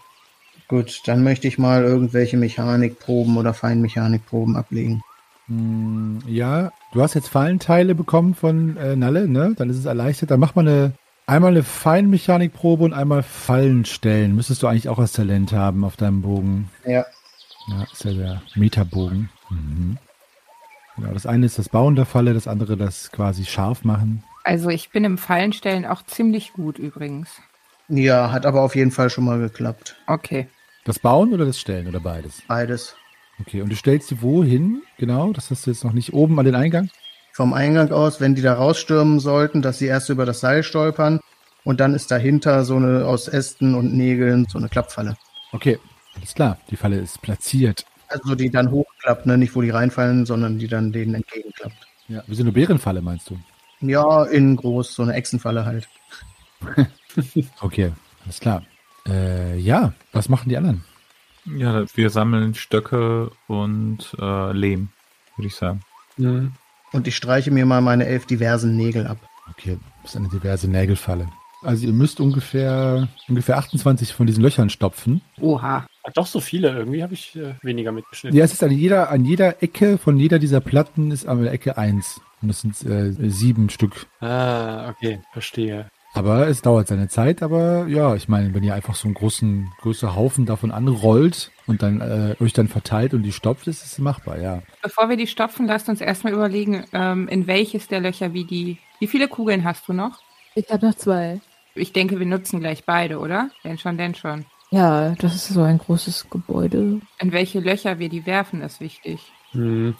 Gut, dann möchte ich mal irgendwelche Mechanikproben oder Feinmechanikproben ablegen. Hm, Ja, du hast jetzt Fallenteile bekommen von äh, Nalle, ne? Dann ist es erleichtert. Dann mach mal eine, einmal eine Feinmechanikprobe und einmal Fallen stellen. Müsstest du eigentlich auch als Talent haben auf deinem Bogen. Ja. Ja, ist ja der Metabogen. Mhm. Genau, das eine ist das Bauen der Falle, das andere das quasi scharf machen. Also ich bin im Fallenstellen auch ziemlich gut übrigens. Ja, hat aber auf jeden Fall schon mal geklappt. Okay. Das Bauen oder das Stellen oder beides? Beides. Okay, und du stellst sie wohin? Genau, das hast du jetzt noch nicht oben an den Eingang. Vom Eingang aus, wenn die da rausstürmen sollten, dass sie erst über das Seil stolpern und dann ist dahinter so eine aus Ästen und Nägeln so eine Klappfalle. Okay, alles klar. Die Falle ist platziert. Also die dann hochklappt, ne? nicht wo die reinfallen, sondern die dann denen entgegenklappt. Ja, wie so eine Bärenfalle meinst du? Ja, innen groß, so eine Echsenfalle halt. Okay, alles klar. Äh, ja, was machen die anderen? Ja, wir sammeln Stöcke und äh, Lehm, würde ich sagen. Mhm. Und ich streiche mir mal meine elf diversen Nägel ab. Okay, das ist eine diverse Nägelfalle. Also ihr müsst ungefähr, ungefähr 28 von diesen Löchern stopfen. Oha. Ach, doch so viele. Irgendwie habe ich äh, weniger mitgeschnitten. Ja, es ist an jeder, an jeder Ecke von jeder dieser Platten ist an der Ecke eins. Und das sind äh, sieben Stück. Ah, okay, verstehe. Aber es dauert seine Zeit, aber ja, ich meine, wenn ihr einfach so einen großen, größeren Haufen davon anrollt und dann äh, euch dann verteilt und die stopft, ist es machbar, ja. Bevor wir die stopfen, lasst uns erstmal überlegen, ähm, in welches der Löcher wie die. Wie viele Kugeln hast du noch? Ich habe noch zwei. Ich denke, wir nutzen gleich beide, oder? Denn schon, denn schon. Ja, das ist so ein großes Gebäude. In welche Löcher wir die werfen, ist wichtig. Mhm.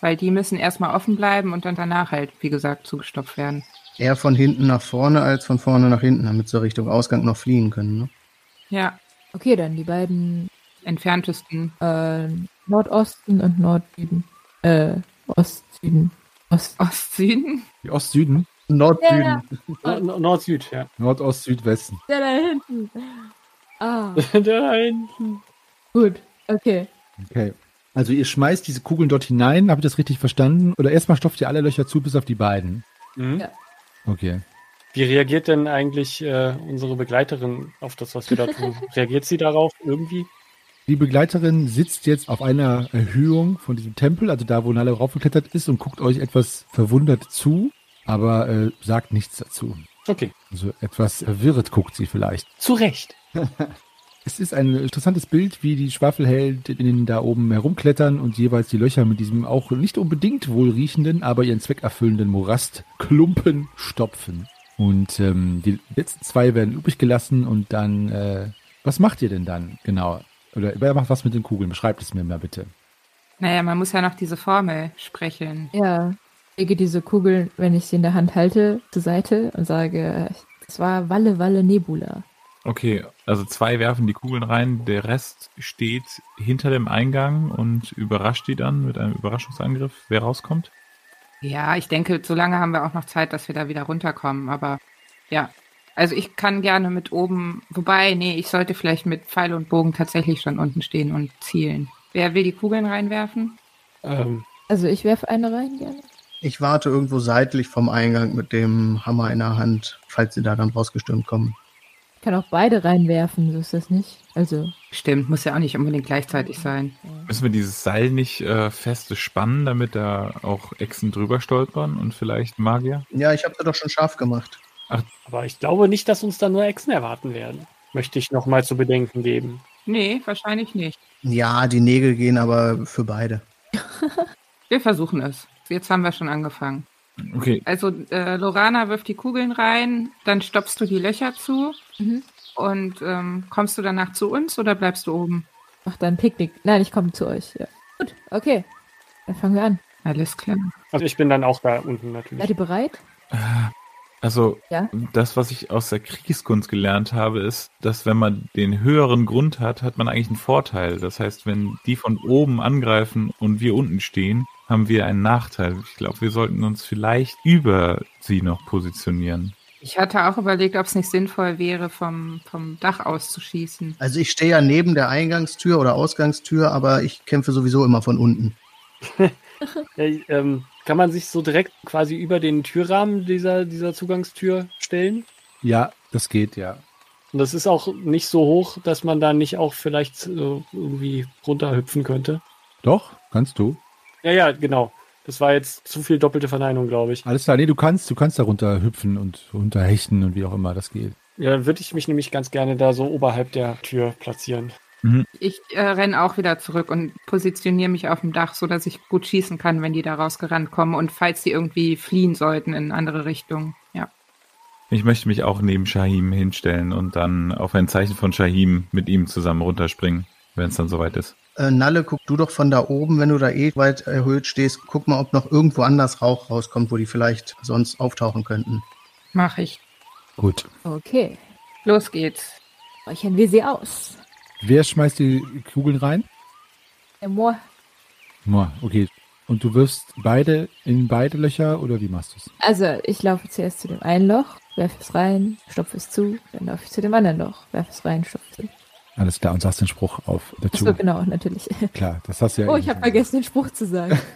Weil die müssen erstmal offen bleiben und dann danach halt, wie gesagt, zugestopft werden. Eher von hinten nach vorne als von vorne nach hinten, damit sie Richtung Ausgang noch fliehen können. Ne? Ja, Okay, dann die beiden entferntesten. äh, Nordosten und Nordsüden. Äh, Ostsüden. Ost. Ostsüden? Die Ost-Süden, Nord-Süden. Ja. Nord-Süd, ja. Nordost, Südwesten. Der da hinten. Ah, da hinten. gut. Okay. Okay. Also ihr schmeißt diese Kugeln dort hinein, habe ich das richtig verstanden? Oder erstmal stopft ihr alle Löcher zu, bis auf die beiden. Mhm. Ja. Okay. Wie reagiert denn eigentlich äh, unsere Begleiterin auf das, was wir da tun? reagiert sie darauf irgendwie? Die Begleiterin sitzt jetzt auf einer Erhöhung von diesem Tempel, also da, wo Nalle raufgeklettert ist und guckt euch etwas verwundert zu, aber äh, sagt nichts dazu. Okay, Also etwas verwirrt guckt sie vielleicht. zu Recht. Es ist ein interessantes Bild, wie die Schwafelheldinnen da oben herumklettern und jeweils die Löcher mit diesem auch nicht unbedingt wohlriechenden, aber ihren Zweck erfüllenden Morastklumpen stopfen. Und ähm, die letzten zwei werden übrig gelassen und dann, äh, was macht ihr denn dann genau? Oder wer macht was mit den Kugeln? Beschreibt es mir mal bitte. Naja, man muss ja noch diese Formel sprechen. Ja. Ich lege diese Kugeln, wenn ich sie in der Hand halte, zur Seite und sage, das war Walle Walle Nebula. Okay, also zwei werfen die Kugeln rein, der Rest steht hinter dem Eingang und überrascht die dann mit einem Überraschungsangriff, wer rauskommt. Ja, ich denke, so lange haben wir auch noch Zeit, dass wir da wieder runterkommen. Aber ja, also ich kann gerne mit oben, wobei, nee, ich sollte vielleicht mit Pfeil und Bogen tatsächlich schon unten stehen und zielen. Wer will die Kugeln reinwerfen? Ähm, Also ich werfe eine rein gerne. Ich warte irgendwo seitlich vom Eingang mit dem Hammer in der Hand, falls sie da dann rausgestürmt kommen. Ich kann auch beide reinwerfen, so ist das nicht. Also, Stimmt, muss ja auch nicht unbedingt gleichzeitig sein. Müssen wir dieses Seil nicht äh, feste spannen, damit da auch Echsen drüber stolpern und vielleicht Magier? Ja, ich habe sie doch schon scharf gemacht. Aber ich glaube nicht, dass uns da nur Echsen erwarten werden. Möchte ich noch mal zu bedenken geben. Nee, wahrscheinlich nicht. Ja, die Nägel gehen aber für beide. Wir versuchen es. Jetzt haben wir schon angefangen. Okay, Also äh, Lorana wirft die Kugeln rein, dann stopfst du die Löcher zu Mhm. und ähm, kommst du danach zu uns oder bleibst du oben? Mach dann Picknick. Nein, ich komme zu euch. Ja. Gut, okay. Dann fangen wir an. Alles klar. Also ich bin dann auch da unten Seid natürlich. ihr bereit? also Ja. das, was ich aus der Kriegskunst gelernt habe, ist, dass wenn man den höheren Grund hat, hat man eigentlich einen Vorteil. Das heißt, wenn die von oben angreifen und wir unten stehen, haben wir einen Nachteil. Ich glaube, wir sollten uns vielleicht über sie noch positionieren. Ich hatte auch überlegt, ob es nicht sinnvoll wäre, vom, vom Dach aus zu schießen. Also ich stehe ja neben der Eingangstür oder Ausgangstür, aber ich kämpfe sowieso immer von unten. Ja, ähm, kann man sich so direkt quasi über den Türrahmen dieser, dieser Zugangstür stellen? Ja, das geht, ja. Und das ist auch nicht so hoch, dass man da nicht auch vielleicht äh, irgendwie runterhüpfen könnte. Doch, kannst du. Ja, ja, genau. Das war jetzt zu viel doppelte Verneinung, glaube ich. Alles klar, nee, du kannst, du kannst da runter hüpfen und runterhechten und wie auch immer das geht. Ja, dann würde ich mich nämlich ganz gerne da so oberhalb der Tür platzieren. Ich äh, renne auch wieder zurück und positioniere mich auf dem Dach, so dass ich gut schießen kann, wenn die da rausgerannt kommen und falls die irgendwie fliehen sollten in andere Richtungen. Ja. Ich möchte mich auch neben Shahim hinstellen und dann auf ein Zeichen von Shahim mit ihm zusammen runterspringen, wenn es dann soweit ist. Äh, Nalle, guck du doch von da oben, wenn du da eh weit erhöht stehst, guck mal, ob noch irgendwo anders Rauch rauskommt, wo die vielleicht sonst auftauchen könnten. Mach ich. Gut. Okay. Los geht's. Räuchern wir sie aus. Wer schmeißt die Kugeln rein? Der Moor. Moa, Okay. Und du wirfst beide in beide Löcher oder wie machst du es? Also, ich laufe zuerst zu dem einen Loch, werfe es rein, stopfe es zu, dann laufe ich zu dem anderen Loch, werfe es rein, stopfe es zu. Alles klar, und sagst den Spruch auf der Achso, genau, natürlich. Klar, das hast du ja. Oh, ich habe vergessen, den Spruch zu sagen.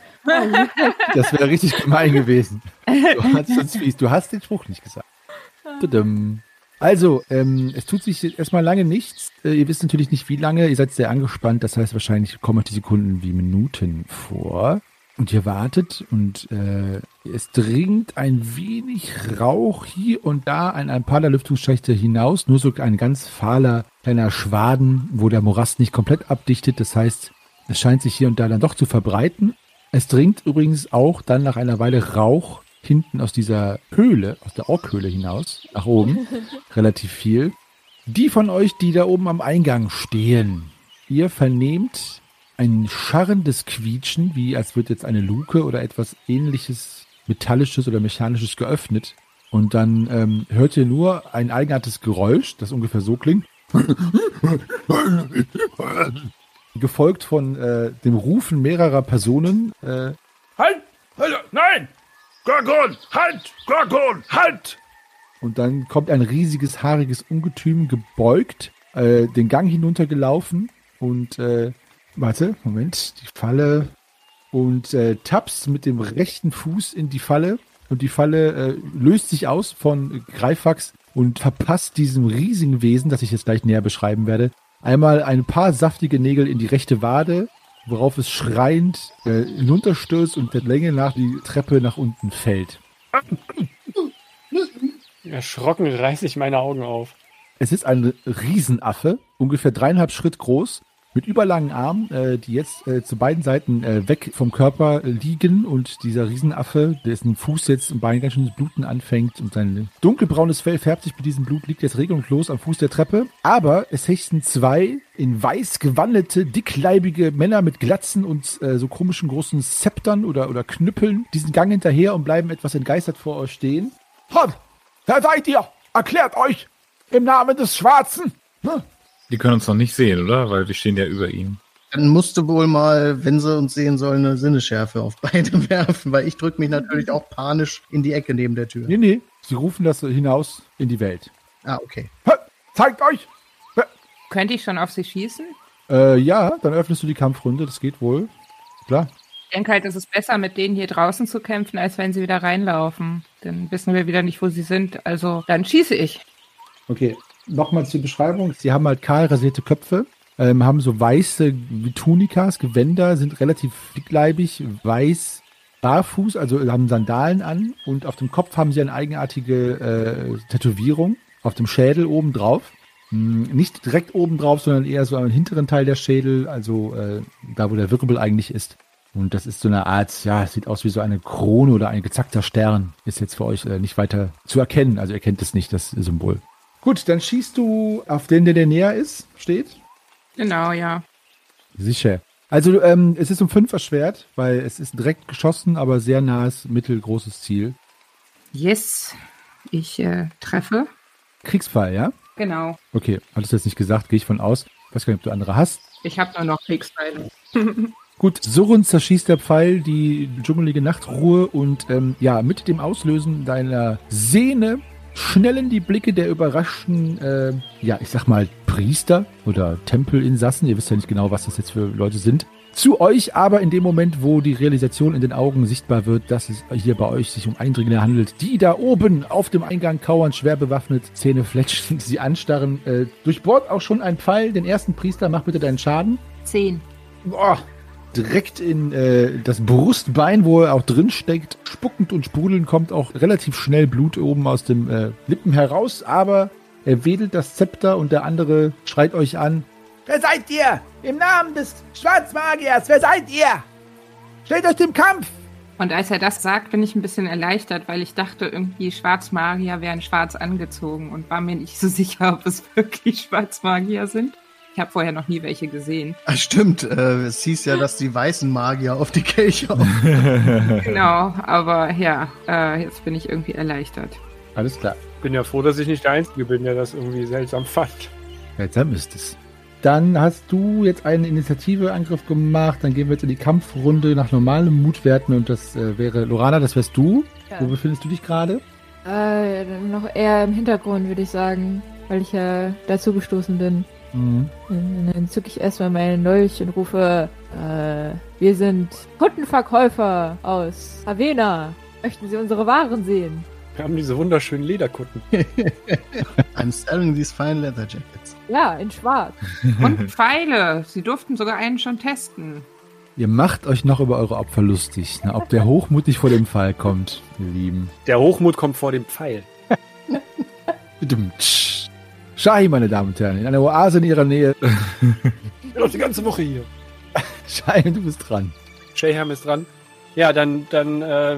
Das wäre richtig gemein gewesen. Du hast, sonst fies. du hast den Spruch nicht gesagt. Also, ähm, es tut sich erstmal lange nichts. Äh, ihr wisst natürlich nicht, wie lange. Ihr seid sehr angespannt. Das heißt, wahrscheinlich kommen euch die Sekunden wie Minuten vor. Und ihr wartet und äh, es dringt ein wenig Rauch hier und da an ein paar der Lüftungsschächte hinaus. Nur so ein ganz fahler kleiner Schwaden, wo der Morast nicht komplett abdichtet. Das heißt, es scheint sich hier und da dann doch zu verbreiten. Es dringt übrigens auch dann nach einer Weile Rauch hinten aus dieser Höhle, aus der Orkhöhle hinaus, nach oben, relativ viel. Die von euch, die da oben am Eingang stehen, ihr vernehmt ein scharrendes Quietschen, wie als wird jetzt eine Luke oder etwas ähnliches metallisches oder mechanisches geöffnet. Und dann ähm, hört ihr nur ein eigenartiges Geräusch, das ungefähr so klingt. Gefolgt von äh, dem Rufen mehrerer Personen. Äh, Halt! Halt! Nein! Gorgon! Halt! Gorgon! Halt! Und dann kommt ein riesiges, haariges Ungetüm gebeugt, äh, den Gang hinuntergelaufen und, äh, warte, Moment, die Falle und äh, tappst mit dem rechten Fuß in die Falle und die Falle äh, löst sich aus von Greifax und verpasst diesem riesigen Wesen, das ich jetzt gleich näher beschreiben werde, einmal ein paar saftige Nägel in die rechte Wade, worauf es schreiend äh, hinunterstürzt und der Länge nach die Treppe nach unten fällt. Erschrocken reiße ich meine Augen auf. Es ist ein Riesenaffe, ungefähr dreieinhalb Schritt groß, mit überlangen Armen, äh, die jetzt äh, zu beiden Seiten äh, weg vom Körper liegen und dieser Riesenaffe, dessen Fuß jetzt im Bein ganz schön bluten anfängt und sein dunkelbraunes Fell färbt sich mit diesem Blut, liegt jetzt regelungslos am Fuß der Treppe. Aber es hechten zwei in weiß gewandelte, dickleibige Männer mit Glatzen und äh, so komischen großen Zeptern oder, oder Knüppeln diesen Gang hinterher und bleiben etwas entgeistert vor euch stehen. Halt! Wer seid ihr? Erklärt euch! Im Namen des Schwarzen! Hm? Die können uns noch nicht sehen, oder? Weil wir stehen ja über ihm. Dann musst du wohl mal, wenn sie uns sehen sollen, eine Sinneschärfe auf beide werfen, weil ich drücke mich natürlich auch panisch in die Ecke neben der Tür. Nee, nee, sie rufen das hinaus in die Welt. Ah, okay. Hä? Zeigt euch! Könnte ich schon auf sie schießen? Äh, ja, dann öffnest du die Kampfrunde, das geht wohl. Klar. Ich denke halt, es ist besser, mit denen hier draußen zu kämpfen, als wenn sie wieder reinlaufen. Dann wissen wir wieder nicht, wo sie sind. Also dann schieße ich. Okay, nochmal zur Beschreibung. Sie haben halt kahl rasierte Köpfe, ähm, haben so weiße Tunikas, Gewänder, sind relativ dickleibig, weiß barfuß, also haben Sandalen an und auf dem Kopf haben sie eine eigenartige äh, Tätowierung auf dem Schädel oben drauf. Hm, Nicht direkt oben drauf, sondern eher so am hinteren Teil der Schädel, also äh, da, wo der Wirbel eigentlich ist. Und das ist so eine Art, ja, sieht aus wie so eine Krone oder ein gezackter Stern. Ist jetzt für euch äh, nicht weiter zu erkennen. Also ihr kennt es nicht, das Symbol. Gut, dann schießt du auf den, der, der näher ist, steht. Genau, ja. Sicher. Also ähm, es ist um fünf erschwert, weil es ist direkt geschossen, aber sehr nahes, mittelgroßes Ziel. Yes. Ich äh, treffe. Kriegsfall, ja? Genau. Okay, hattest du jetzt nicht gesagt, gehe ich von aus. weiß gar nicht, ob du andere hast. Ich habe nur noch Kriegsteile. Gut, surrend zerschießt der Pfeil die dschungelige Nachtruhe und ähm, ja, mit dem Auslösen deiner Sehne schnellen die Blicke der überraschten, äh, ja, ich sag mal, Priester oder Tempelinsassen, ihr wisst ja nicht genau, was das jetzt für Leute sind, zu euch, aber in dem Moment, wo die Realisation in den Augen sichtbar wird, dass es hier bei euch sich um Eindringlinge handelt, die da oben auf dem Eingang kauern, schwer bewaffnet, Zähne fletschen, sie anstarren, äh, durchbohrt auch schon ein Pfeil, den ersten Priester, mach bitte deinen Schaden. Zehn. Boah, direkt in äh, das Brustbein, wo er auch drin steckt. Spuckend und sprudelnd kommt auch relativ schnell Blut oben aus dem äh, Lippen heraus, aber er wedelt das Zepter und der andere schreit euch an. Wer seid ihr? Im Namen des Schwarzmagiers, wer seid ihr? Stellt euch dem Kampf! Und als er das sagt, bin ich ein bisschen erleichtert, weil ich dachte, irgendwie Schwarzmagier wären schwarz angezogen und war mir nicht so sicher, ob es wirklich Schwarzmagier sind. Ich habe vorher noch nie welche gesehen. Ah, stimmt, äh, es hieß ja, dass die weißen Magier auf die Kelche. Genau, aber ja, äh, jetzt bin ich irgendwie erleichtert. Alles klar. Bin ja froh, dass ich nicht der Einzige bin, der das irgendwie seltsam fand. Seltsam ist es. Dann hast du jetzt einen Initiativeangriff gemacht. Dann gehen wir jetzt in die Kampfrunde nach normalen Mutwerten und das äh, wäre Lorana, das wärst du. Ja. Wo befindest du dich gerade? Äh, noch eher im Hintergrund, würde ich sagen, weil ich ja dazu gestoßen bin. Mhm. Und Dann zücke ich erstmal meinen Dolch und rufe, äh, wir sind Kuttenverkäufer aus Avena. Möchten Sie unsere Waren sehen? Wir haben diese wunderschönen Lederkutten. I'm selling these fine leather jackets. Ja, in schwarz. Und Pfeile. Sie durften sogar einen schon testen. Ihr macht euch noch über eure Opfer lustig, ne? ob der hochmutig vor dem Fall kommt, ihr Lieben. Der Hochmut kommt vor dem Pfeil. Shahi, meine Damen und Herren, in einer Oase in ihrer Nähe. Ich bin doch die ganze Woche hier. Shahi, du bist dran. Shayham ist dran. Ja, dann, dann äh,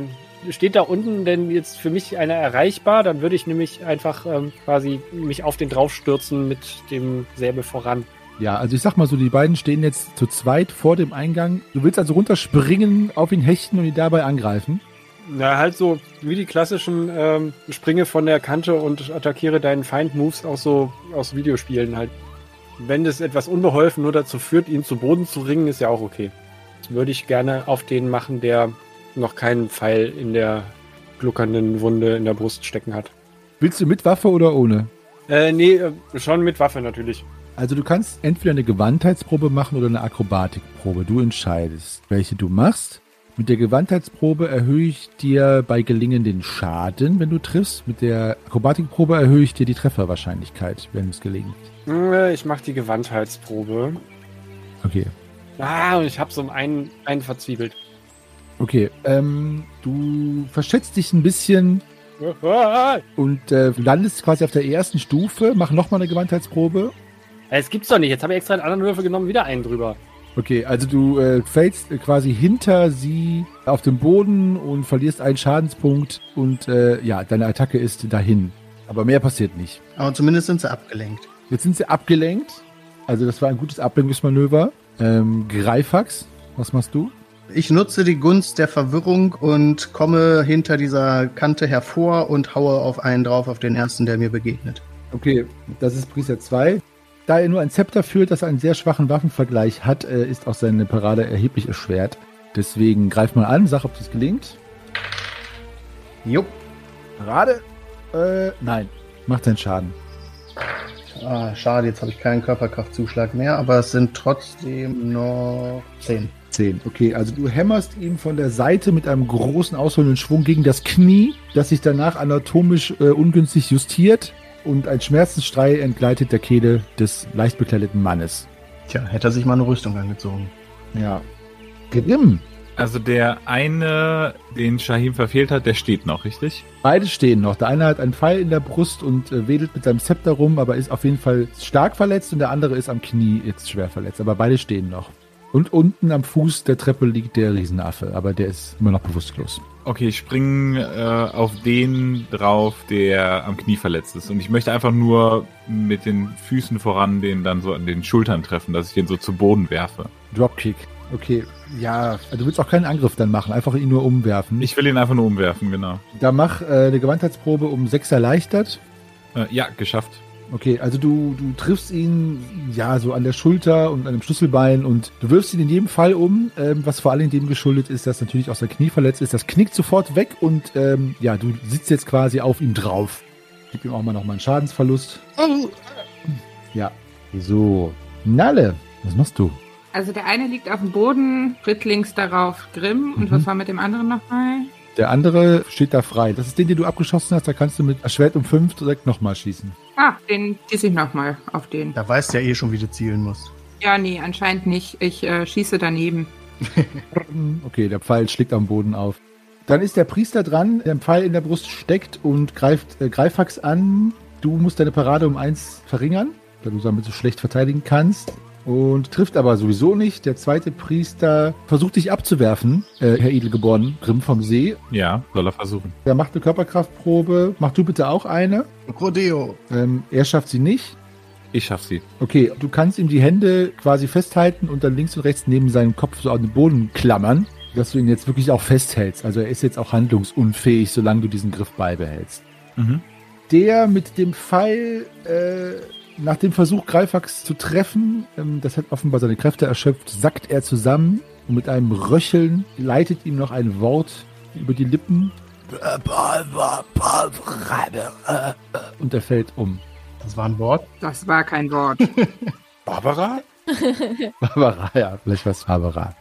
steht da unten denn jetzt für mich einer erreichbar. Dann würde ich nämlich einfach ähm, quasi mich auf den draufstürzen mit dem Säbel voran. Ja, also ich sag mal so, die beiden stehen jetzt zu zweit vor dem Eingang. Du willst also runterspringen, auf ihn hechten und ihn dabei angreifen. Na, halt so wie die klassischen ähm, Springe von der Kante und attackiere deinen Feind-Moves auch so aus Videospielen halt. Wenn das etwas unbeholfen nur dazu führt, ihn zu Boden zu ringen, ist ja auch okay. Würde ich gerne auf den machen, der noch keinen Pfeil in der gluckernden Wunde in der Brust stecken hat. Willst du mit Waffe oder ohne? Äh, nee, äh, schon mit Waffe natürlich. Also du kannst entweder eine Gewandtheitsprobe machen oder eine Akrobatikprobe. Du entscheidest, welche du machst. Mit der Gewandtheitsprobe erhöhe ich dir bei Gelingen den Schaden, wenn du triffst. Mit der Akrobatikprobe erhöhe ich dir die Trefferwahrscheinlichkeit, wenn es gelingt. Ich mache die Gewandheitsprobe. Okay. Ah, und ich habe so einen, einen verzwiebelt. Okay, ähm, du verschätzt dich ein bisschen und äh, landest quasi auf der ersten Stufe. Mach nochmal eine Gewandtheitsprobe. Es gibt's doch nicht. Jetzt habe ich extra einen anderen Würfel genommen, wieder einen drüber. Okay, also du äh, fällst äh, quasi hinter sie auf dem Boden und verlierst einen Schadenspunkt und äh, ja, deine Attacke ist dahin. Aber mehr passiert nicht. Aber zumindest sind sie abgelenkt. Jetzt sind sie abgelenkt. Also das war ein gutes Ablenkungsmanöver. Ähm, Greifax, was machst du? Ich nutze die Gunst der Verwirrung und komme hinter dieser Kante hervor und haue auf einen drauf, auf den ersten, der mir begegnet. Okay, das ist Priester 2. Da er nur ein Zepter führt, das einen sehr schwachen Waffenvergleich hat, äh, ist auch seine Parade erheblich erschwert. Deswegen greif mal an, sag, ob das gelingt. Jupp. Parade? Äh, nein. Macht seinen Schaden. Ah, schade, jetzt habe ich keinen Körperkraftzuschlag mehr, aber es sind trotzdem noch zehn. 10. Okay, also du hämmerst ihn von der Seite mit einem großen ausholenden Schwung gegen das Knie, das sich danach anatomisch äh, ungünstig justiert und ein Schmerzensstrei entgleitet der Kehle des leicht bekleideten Mannes. Tja, hätte er sich mal eine Rüstung angezogen. Ja. Grimm, Also der eine, den Shahim verfehlt hat, der steht noch, richtig? Beide stehen noch. Der eine hat einen Pfeil in der Brust und äh, wedelt mit seinem Zepter rum, aber ist auf jeden Fall stark verletzt und der andere ist am Knie jetzt schwer verletzt. Aber beide stehen noch. Und unten am Fuß der Treppe liegt der Riesenaffe, aber der ist immer noch bewusstlos. Okay, ich springe äh, auf den drauf, der am Knie verletzt ist. Und ich möchte einfach nur mit den Füßen voran den dann so an den Schultern treffen, dass ich den so zu Boden werfe. Dropkick. Okay, ja, du willst auch keinen Angriff dann machen, einfach ihn nur umwerfen. Ich will ihn einfach nur umwerfen, genau. da mach äh, eine Gewandheitsprobe um sechs erleichtert. Äh, ja, geschafft. Okay, also du, du triffst ihn ja so an der Schulter und an dem Schlüsselbein und du wirfst ihn in jedem Fall um, ähm, was vor allem dem geschuldet ist, dass natürlich auch sein Knie verletzt ist. Das knickt sofort weg und ähm, ja, du sitzt jetzt quasi auf ihm drauf. Gib ihm auch mal nochmal einen Schadensverlust. Ja, so. Nalle, was machst du? Also der eine liegt auf dem Boden, tritt links darauf Grimm. Und Mhm. was war mit dem anderen nochmal? Der andere steht da frei. Das ist den, den du abgeschossen hast. Da kannst du mit Schwert um fünf direkt nochmal schießen. Ah, den schieße ich nochmal auf den. Da weißt du ja eh schon, wie du zielen musst. Ja, nee, anscheinend nicht. Ich äh, schieße daneben. Okay, der Pfeil schlägt am Boden auf. Dann ist der Priester dran, der einen Pfeil in der Brust steckt und greift äh, Greifax an. Du musst deine Parade um eins verringern, da du damit so schlecht verteidigen kannst. Und trifft aber sowieso nicht. Der zweite Priester versucht dich abzuwerfen, äh, Herr Edelgeboren, Grimm vom See. Ja, soll er versuchen. Der macht eine Körperkraftprobe. Mach du bitte auch eine. Rodeo. Ähm, er schafft sie nicht. Ich schaff sie. Okay, du kannst ihm die Hände quasi festhalten und dann links und rechts neben seinem Kopf so an den Boden klammern, dass du ihn jetzt wirklich auch festhältst. Also er ist jetzt auch handlungsunfähig, solange du diesen Griff beibehältst. Mhm. Der mit dem Pfeil, äh, nach dem Versuch Greifax zu treffen, ähm, das hat offenbar seine Kräfte erschöpft, sackt er zusammen und mit einem Röcheln leitet ihm noch ein Wort über die Lippen und er fällt um. Das war ein Wort. Das war kein Wort. Barbara? Barbara, ja, vielleicht was Barbara.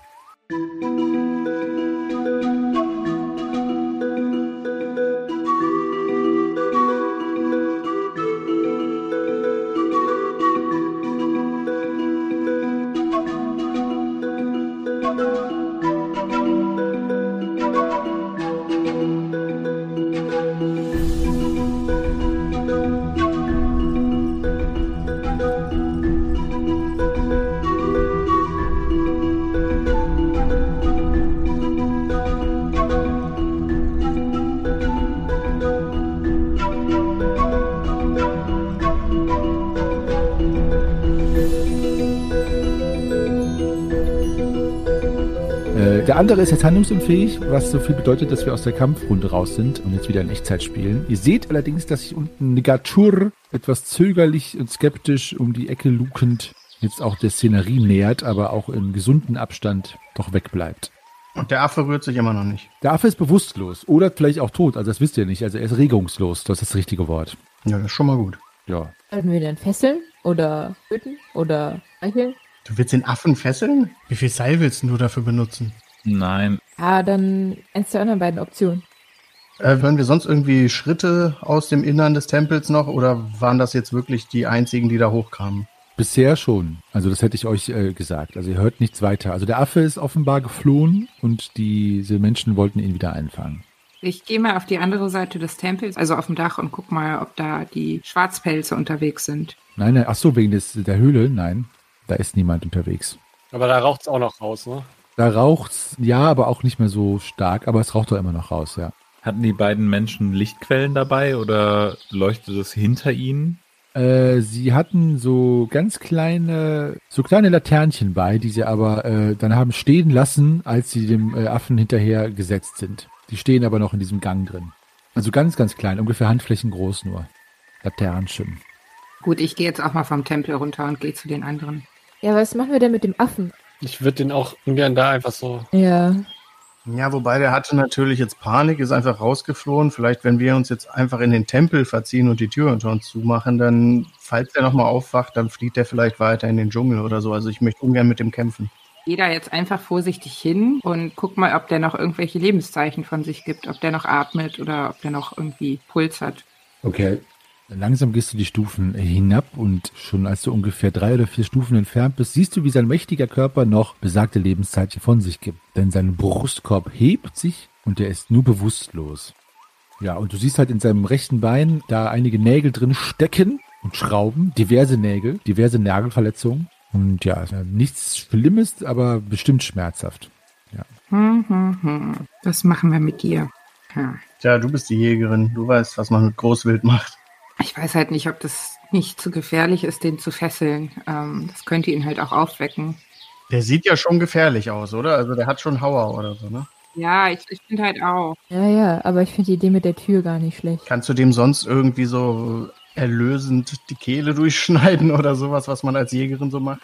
Andere ist jetzt handlungsunfähig, was so viel bedeutet, dass wir aus der Kampfrunde raus sind und jetzt wieder in Echtzeit spielen. Ihr seht allerdings, dass sich unten Negatur etwas zögerlich und skeptisch um die Ecke lukend jetzt auch der Szenerie nähert, aber auch in gesunden Abstand doch wegbleibt. Und der Affe rührt sich immer noch nicht. Der Affe ist bewusstlos oder vielleicht auch tot, also das wisst ihr nicht. Also er ist regungslos, das ist das richtige Wort. Ja, das ist schon mal gut. Ja. Sollten wir den fesseln oder töten oder streicheln? Du willst den Affen fesseln? Wie viel Seil willst denn du dafür benutzen? Nein. Ah, dann eins der anderen beiden Optionen. Äh, hören wir sonst irgendwie Schritte aus dem Innern des Tempels noch oder waren das jetzt wirklich die einzigen, die da hochkamen? Bisher schon. Also das hätte ich euch äh, gesagt. Also ihr hört nichts weiter. Also der Affe ist offenbar geflohen und diese Menschen wollten ihn wieder einfangen. Ich gehe mal auf die andere Seite des Tempels, also auf dem Dach und guck mal, ob da die Schwarzpelze unterwegs sind. Nein, nein, ach so, wegen des, der Höhle? Nein, da ist niemand unterwegs. Aber da raucht's auch noch raus, ne? Da raucht's, ja, aber auch nicht mehr so stark, aber es raucht doch immer noch raus, ja. Hatten die beiden Menschen Lichtquellen dabei oder leuchtet es hinter ihnen? Äh, sie hatten so ganz kleine, so kleine Laternchen bei, die sie aber äh, dann haben stehen lassen, als sie dem äh, Affen hinterher gesetzt sind. Die stehen aber noch in diesem Gang drin. Also ganz, ganz klein, ungefähr Handflächen groß nur. Laternchen. Gut, ich gehe jetzt auch mal vom Tempel runter und gehe zu den anderen. Ja, was machen wir denn mit dem Affen? Ich würde den auch ungern da einfach so. Ja. Ja, wobei der hatte natürlich jetzt Panik, ist einfach rausgeflohen. Vielleicht, wenn wir uns jetzt einfach in den Tempel verziehen und die Tür unter uns zumachen, dann, falls der nochmal aufwacht, dann flieht der vielleicht weiter in den Dschungel oder so. Also ich möchte ungern mit dem kämpfen. Geh da jetzt einfach vorsichtig hin und guck mal, ob der noch irgendwelche Lebenszeichen von sich gibt, ob der noch atmet oder ob der noch irgendwie Puls hat. Okay. Langsam gehst du die Stufen hinab und schon als du ungefähr drei oder vier Stufen entfernt bist, siehst du, wie sein mächtiger Körper noch besagte Lebenszeit von sich gibt. Denn sein Brustkorb hebt sich und er ist nur bewusstlos. Ja, und du siehst halt in seinem rechten Bein da einige Nägel drin stecken und Schrauben, diverse Nägel, diverse Nagelverletzungen. Und ja, nichts Schlimmes, aber bestimmt schmerzhaft. Hm, hm, hm. Was machen wir mit dir? Hm. Tja, du bist die Jägerin. Du weißt, was man mit Großwild macht. Ich weiß halt nicht, ob das nicht zu gefährlich ist, den zu fesseln. Ähm, das könnte ihn halt auch aufwecken. Der sieht ja schon gefährlich aus, oder? Also der hat schon Hauer oder so, ne? Ja, ich, ich finde halt auch. Ja, ja, aber ich finde die Idee mit der Tür gar nicht schlecht. Kannst du dem sonst irgendwie so erlösend die Kehle durchschneiden oder sowas, was man als Jägerin so macht?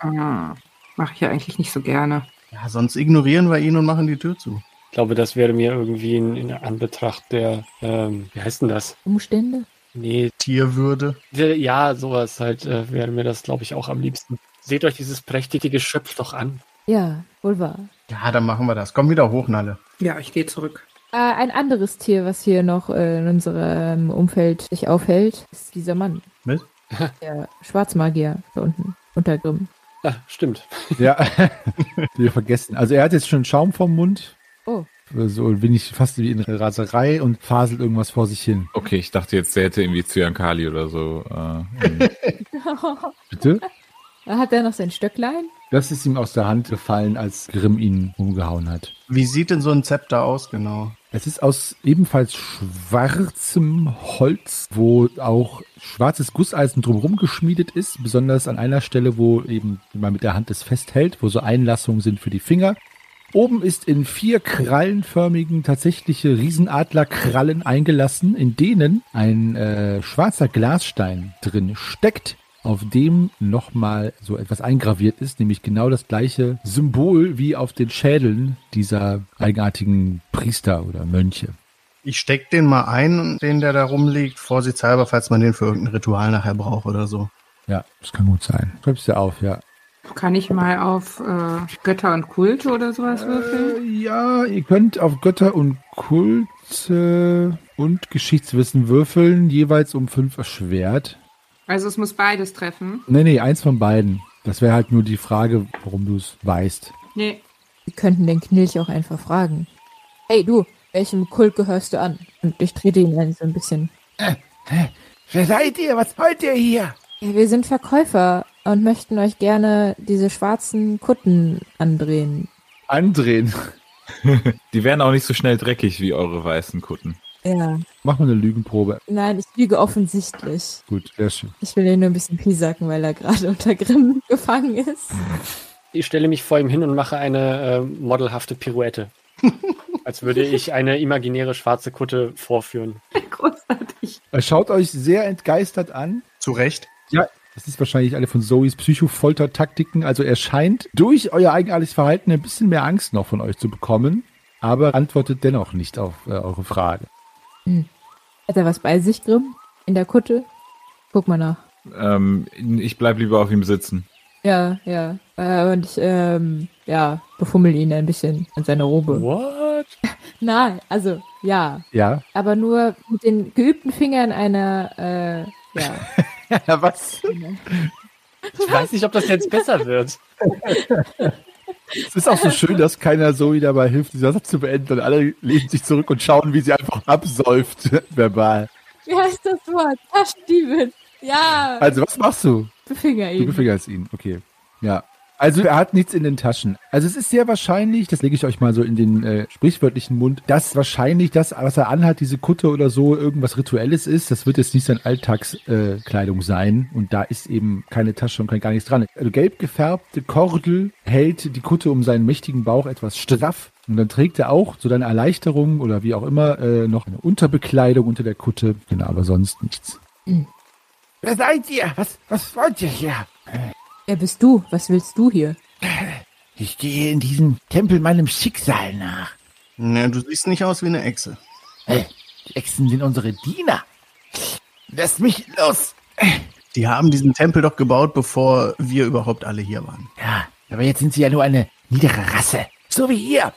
Ah, Mache ich ja eigentlich nicht so gerne. Ja, sonst ignorieren wir ihn und machen die Tür zu. Ich glaube, das wäre mir irgendwie in, in Anbetracht der, ähm, wie heißt denn das? Umstände? Nee, Tierwürde. ja, sowas halt äh, wäre mir das, glaube ich, auch am liebsten. Seht euch dieses prächtige Geschöpf doch an. Ja, wohl wahr. Ja, dann machen wir das. Komm wieder hoch, Nalle. Ja, ich gehe zurück. Äh, ein anderes Tier, was hier noch äh, in unserem Umfeld sich aufhält, ist dieser Mann. Mit? Der Schwarzmagier da unten, unter Grimm. Ah, stimmt. Ja, wir vergessen. Also er hat jetzt schon Schaum vom Mund. So ein wenig fast wie in Raserei und faselt irgendwas vor sich hin. Okay, ich dachte jetzt, der hätte irgendwie Zyankali oder so. Äh, Bitte? Da hat er noch sein Stöcklein. Das ist ihm aus der Hand gefallen, als Grimm ihn umgehauen hat. Wie sieht denn so ein Zepter aus, genau? Es ist aus ebenfalls schwarzem Holz, wo auch schwarzes Gusseisen drumherum geschmiedet ist, besonders an einer Stelle, wo eben man mit der Hand es festhält, wo so Einlassungen sind für die Finger. Oben ist in vier krallenförmigen tatsächliche Riesenadlerkrallen eingelassen, in denen ein äh, schwarzer Glasstein drin steckt, auf dem nochmal so etwas eingraviert ist, nämlich genau das gleiche Symbol wie auf den Schädeln dieser eigenartigen Priester oder Mönche. Ich steck den mal ein, den der da rumliegt, vorsichtshalber, falls man den für irgendein Ritual nachher braucht oder so. Ja, das kann gut sein. Schreib's dir auf, ja. Kann ich mal auf äh, Götter und Kulte oder sowas würfeln? Äh, ja, ihr könnt auf Götter und Kulte und Geschichtswissen würfeln, jeweils um fünf erschwert. Also es muss beides treffen. Nee, nee, eins von beiden. Das wäre halt nur die Frage, warum du es weißt. Nee. Wir könnten den Knilch auch einfach fragen. Hey du, welchem Kult gehörst du an? Und ich trete ihn ein so ein bisschen. Wer seid ihr? Was wollt ihr hier? Ja, wir sind Verkäufer und möchten euch gerne diese schwarzen Kutten andrehen. Andrehen. die wären auch nicht so schnell dreckig wie eure weißen Kutten. Ja. Mach mal eine Lügenprobe. Nein, ich lüge offensichtlich. Gut, sehr schön. Ich will ihn nur ein bisschen piesacken, weil er gerade unter Grimm gefangen ist. Ich stelle mich vor ihm hin und mache eine äh, modelhafte Pirouette. Als würde ich eine imaginäre schwarze Kutte vorführen. Großartig. Er schaut euch sehr entgeistert an. Zu Recht. Ja, das ist wahrscheinlich eine von Zoes Psychofoltertaktiken. Also er scheint durch euer eigenartiges Verhalten ein bisschen mehr Angst noch von euch zu bekommen, aber antwortet dennoch nicht auf äh, eure Frage. Hat er was bei sich, Grimm? In der Kutte? Guck mal nach. Ähm, ich bleib lieber auf ihm sitzen. Ja, ja. Äh, und ich, ähm, ja, befummel ihn ein bisschen an seiner Robe. What? Nein, also, ja. Ja? Aber nur mit den geübten Fingern einer, äh, ja. Ja, was? Ich weiß nicht, ob das jetzt besser wird. Es ist auch so schön, dass keiner Zoe dabei hilft, diesen Satz zu beenden und alle lehnen sich zurück und schauen, wie sie einfach absäuft, verbal. Wie heißt das Wort? Taschendiebin. Ja. Also, was machst du? Befinger Du ihn. befingerst ihn, okay. Ja. Also er hat nichts in den Taschen. Also es ist sehr wahrscheinlich, das lege ich euch mal so in den äh, sprichwörtlichen Mund, dass wahrscheinlich das, was er anhat, diese Kutte oder so, irgendwas Rituelles ist. Das wird jetzt nicht sein Alltagskleidung äh, sein. Und da ist eben keine Tasche und kein gar nichts dran. Also gelb gefärbte Kordel hält die Kutte um seinen mächtigen Bauch etwas straff. Und dann trägt er auch zu deiner Erleichterung oder wie auch immer äh, noch eine Unterbekleidung unter der Kutte. Genau, aber sonst nichts. Wer seid ihr? Was, was wollt ihr hier? Wer bist du? Was willst du hier? Ich gehe in diesen Tempel meinem Schicksal nach. Na, du siehst nicht aus wie eine Echse. Hey, die Echsen sind unsere Diener. Lass mich los. Die haben diesen Tempel doch gebaut, bevor wir überhaupt alle hier waren. Ja, aber jetzt sind sie ja nur eine niedere Rasse. So wie ihr.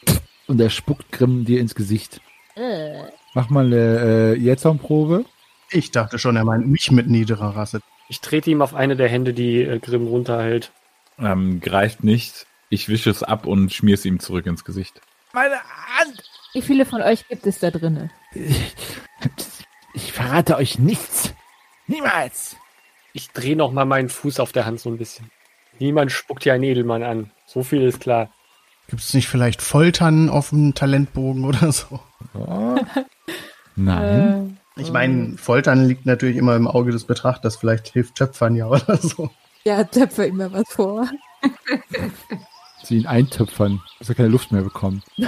Und er spuckt Grimm dir ins Gesicht. Mach mal eine äh, Jetson-Probe. Ich dachte schon, er meint mich mit niederer Rasse. Ich trete ihm auf eine der Hände, die äh, Grimm runterhält. Ähm, greift nicht. Ich wische es ab und schmier es ihm zurück ins Gesicht. Meine Hand! Wie viele von euch gibt es da drinnen? Ich verrate euch nichts. Niemals. Ich drehe noch mal meinen Fuß auf der Hand so ein bisschen. Niemand spuckt hier einen Edelmann an. So viel ist klar. Gibt es nicht vielleicht Foltern auf dem Talentbogen oder so? Nein. Ich meine, Foltern liegt natürlich immer im Auge des Betrachters. Vielleicht hilft Töpfern ja oder so. Ja, töpfe immer was vor. Sie ihn eintöpfern, dass er keine Luft mehr bekommt.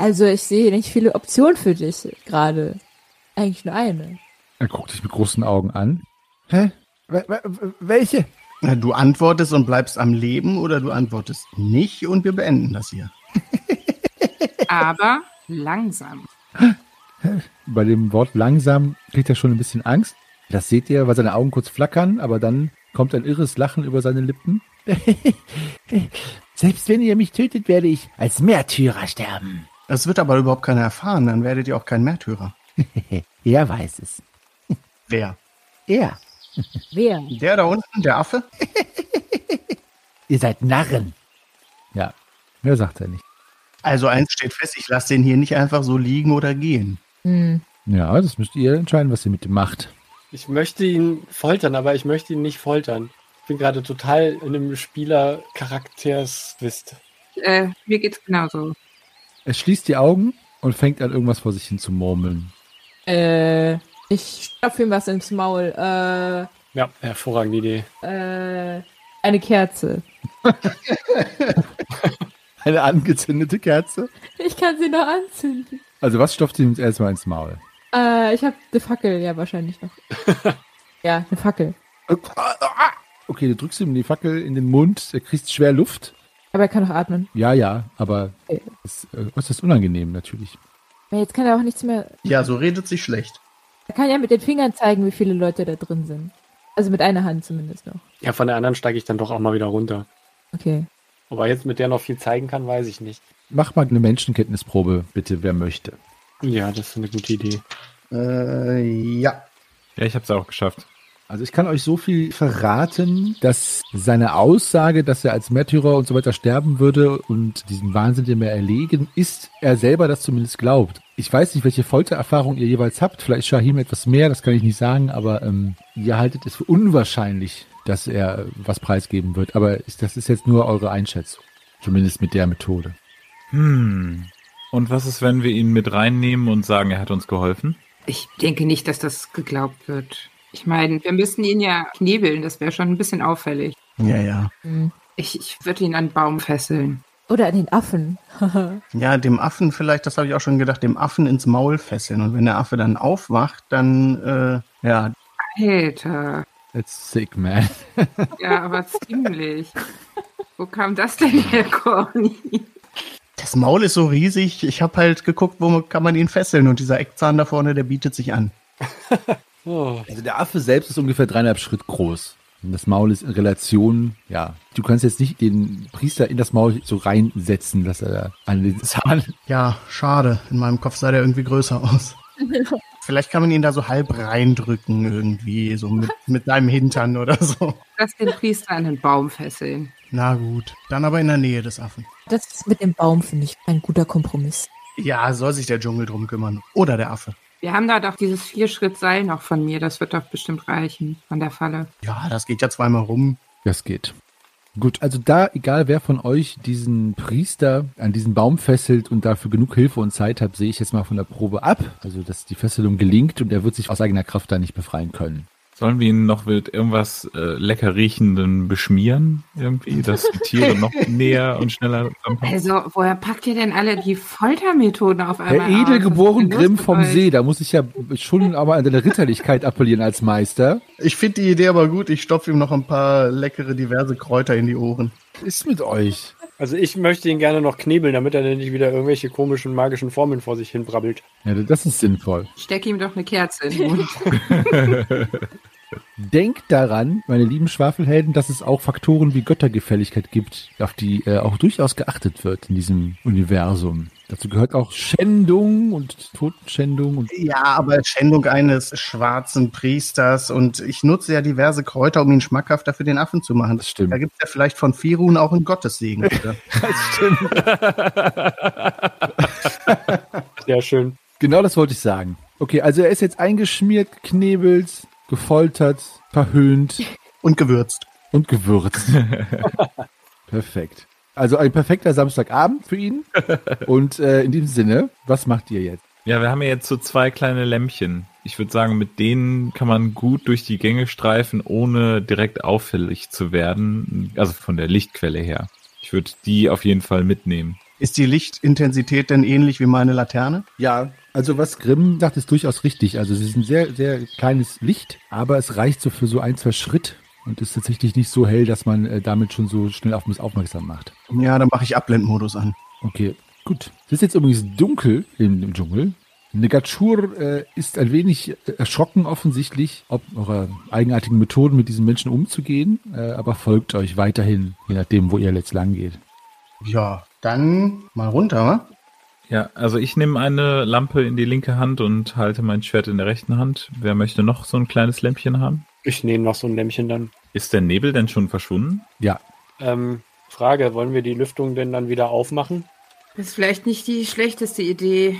Also ich sehe nicht viele Optionen für dich gerade. Eigentlich nur eine. Er guckt dich mit großen Augen an. Hä? W w welche? Na, Du antwortest und bleibst am Leben oder du antwortest nicht und wir beenden das hier. Aber langsam. Bei dem Wort langsam kriegt er schon ein bisschen Angst. Das seht ihr, weil seine Augen kurz flackern, aber dann kommt ein irres Lachen über seine Lippen. Selbst wenn ihr mich tötet, werde ich als Märtyrer sterben. Das wird aber überhaupt keiner erfahren, dann werdet ihr auch kein Märtyrer. er weiß es. Wer? Er. Wer? Der da unten, der Affe? Ihr seid Narren. Ja, mehr sagt er nicht. Also eins steht fest, ich lasse den hier nicht einfach so liegen oder gehen. Hm. Ja, das müsst ihr entscheiden, was ihr mit ihm macht. Ich möchte ihn foltern, aber ich möchte ihn nicht foltern. Ich bin gerade total in einem Spieler-Charakters-Twist. Äh, mir geht's genauso. Er schließt die Augen und fängt an, irgendwas vor sich hin zu murmeln. Äh, ich stopfe ihm was ins Maul. Äh, Ja, hervorragende Idee. äh, eine Kerze. Eine angezündete Kerze. Ich kann sie noch anzünden. Also was stopft ihm jetzt erstmal ins Maul? Äh, ich habe eine Fackel, ja, wahrscheinlich noch. ja, eine Fackel. Okay, du drückst ihm die Fackel in den Mund, er kriegt schwer Luft. Aber er kann noch atmen. Ja, ja, aber Okay. es ist äh, äußerst unangenehm natürlich. Ja, Jetzt kann er auch nichts mehr. Ja, so redet sich schlecht. Er kann ja mit den Fingern zeigen, wie viele Leute da drin sind. Also mit einer Hand zumindest noch. Ja, von der anderen steige ich dann doch auch mal wieder runter. Okay. Ob er jetzt mit der noch viel zeigen kann, weiß ich nicht. Mach mal eine Menschenkenntnisprobe, bitte, wer möchte. Ja, das ist eine gute Idee. Äh, ja. Ja, ich habe es auch geschafft. Also ich kann euch so viel verraten, dass seine Aussage, dass er als Märtyrer und so weiter sterben würde und diesen Wahnsinn, dem er erlegen ist, er selber das zumindest glaubt. Ich weiß nicht, welche Foltererfahrung ihr jeweils habt. Vielleicht Shahim etwas mehr, das kann ich nicht sagen, aber ähm, ihr haltet es für unwahrscheinlich, dass er äh, was preisgeben wird. Aber das ist jetzt nur eure Einschätzung. Zumindest mit der Methode. Hm. Und was ist, wenn wir ihn mit reinnehmen und sagen, er hat uns geholfen? Ich denke nicht, dass das geglaubt wird. Ich meine, wir müssten ihn ja knebeln, das wäre schon ein bisschen auffällig. Ja, ja. Ich, ich würde ihn an einen Baum fesseln. Oder an den Affen. Ja, dem Affen vielleicht, das habe ich auch schon gedacht, dem Affen ins Maul fesseln. Und wenn der Affe dann aufwacht, dann, äh, ja, Alter. That's sick, man. Ja, aber ziemlich. Wo kam das denn her, Corny? Das Maul ist so riesig. Ich habe halt geguckt, wo kann man ihn fesseln. Und dieser Eckzahn da vorne, der bietet sich an. Oh, Also der Affe selbst ist ungefähr dreieinhalb Schritt groß. Und das Maul ist in Relation, ja. Du kannst jetzt nicht den Priester in das Maul so reinsetzen, dass er an den Zahn. Ja, schade. In meinem Kopf sah der irgendwie größer aus. Vielleicht kann man ihn da so halb reindrücken irgendwie, so mit, mit seinem Hintern oder so. Lass den Priester an den Baum fesseln. Na gut, dann aber in der Nähe des Affen. Das mit dem Baum finde ich ein guter Kompromiss. Ja, soll sich der Dschungel drum kümmern. Oder der Affe. Wir haben da doch dieses Vier-Schritt-Seil noch von mir. Das wird doch bestimmt reichen von der Falle. Ja, das geht ja zweimal rum. Das geht. Gut, also da, egal wer von euch diesen Priester an diesen Baum fesselt und dafür genug Hilfe und Zeit hat, sehe ich jetzt mal von der Probe ab. Also, dass die Fesselung gelingt und er wird sich aus eigener Kraft da nicht befreien können. Sollen wir ihn noch mit irgendwas äh, lecker riechendem beschmieren? Irgendwie, dass die Tiere noch näher und schneller rankommen? Also, woher packt ihr denn alle die Foltermethoden auf einmal aus? Edelgeboren Grimm vom euch? See, da muss ich ja schon aber an deine Ritterlichkeit appellieren als Meister. Ich finde die Idee aber gut. Ich stopfe ihm noch ein paar leckere, diverse Kräuter in die Ohren. Was ist mit euch? Also ich möchte ihn gerne noch knebeln, damit er dann nicht wieder irgendwelche komischen magischen Formeln vor sich hin brabbelt. Ja, das ist sinnvoll. Steck ihm doch eine Kerze in den Mund. Denkt daran, meine lieben Schwafelhelden, dass es auch Faktoren wie Göttergefälligkeit gibt, auf die äh, auch durchaus geachtet wird in diesem Universum. Dazu gehört auch Schändung und Totenschändung und Ja, aber Schändung eines schwarzen Priesters und ich nutze ja diverse Kräuter, um ihn schmackhafter für den Affen zu machen. Das stimmt. Da gibt es ja vielleicht von Firun auch einen Gottessegen. Oder? Sehr schön. Genau das wollte ich sagen. Okay, also er ist jetzt eingeschmiert, geknebelt, gefoltert, verhöhnt und gewürzt. und gewürzt. Perfekt. Also ein perfekter Samstagabend für ihn. Und äh, in diesem Sinne, was macht ihr jetzt? Ja, wir haben ja jetzt so zwei kleine Lämpchen. Ich würde sagen, mit denen kann man gut durch die Gänge streifen, ohne direkt auffällig zu werden. Also von der Lichtquelle her. Ich würde die auf jeden Fall mitnehmen. Ist die Lichtintensität denn ähnlich wie meine Laterne? Ja, also was Grimm sagt, ist durchaus richtig. Also es ist ein sehr, sehr kleines Licht, aber es reicht so für so ein, zwei Schritt und ist tatsächlich nicht so hell, dass man äh, damit schon so schnell auf uns aufmerksam macht. Ja, dann mache ich Abblendmodus an. Okay, gut. Es ist jetzt übrigens dunkel im, im Dschungel. Negachur äh, ist ein wenig erschrocken offensichtlich, ob eurer eigenartigen Methoden mit diesen Menschen umzugehen, äh, aber folgt euch weiterhin, je nachdem, wo ihr jetzt lang geht. Ja, dann mal runter, wa? Ja, also ich nehme eine Lampe in die linke Hand und halte mein Schwert in der rechten Hand. Wer möchte noch so ein kleines Lämpchen haben? Ich nehme noch so ein Lämpchen dann. Ist der Nebel denn schon verschwunden? Ja, Ähm, Frage, wollen wir die Lüftung denn dann wieder aufmachen? Das ist vielleicht nicht die schlechteste Idee.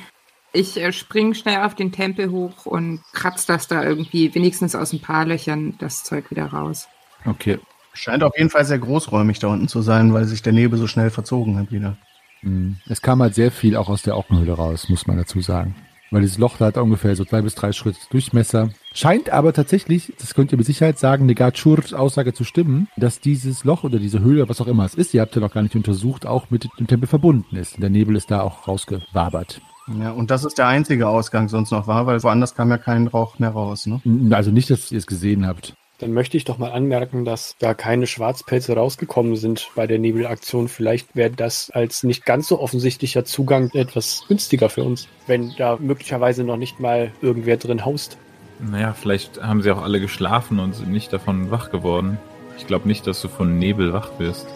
Ich äh, spring schnell auf den Tempel hoch und kratz das da irgendwie, wenigstens aus ein paar Löchern, das Zeug wieder raus. okay. Scheint auf jeden Fall sehr großräumig da unten zu sein, weil sich der Nebel so schnell verzogen hat wieder. Hm. Es kam halt sehr viel auch aus der Ockenhöhle raus, muss man dazu sagen. Weil dieses Loch da hat ungefähr so zwei bis drei Schritte Durchmesser. Scheint aber tatsächlich, das könnt ihr mit Sicherheit sagen, Negachurs Aussage zu stimmen, dass dieses Loch oder diese Höhle, was auch immer es ist, ihr habt ja noch gar nicht untersucht, auch mit dem Tempel verbunden ist. Der Nebel ist da auch rausgewabert. Ja, und das ist der einzige Ausgang sonst noch war, weil woanders kam ja kein Rauch mehr raus, ne? Also nicht, dass ihr es gesehen habt. Dann möchte ich doch mal anmerken, dass da keine Schwarzpelze rausgekommen sind bei der Nebelaktion. Vielleicht wäre das als nicht ganz so offensichtlicher Zugang etwas günstiger für uns, wenn da möglicherweise noch nicht mal irgendwer drin haust. Naja, vielleicht haben sie auch alle geschlafen und sind nicht davon wach geworden. Ich glaube nicht, dass du von Nebel wach wirst.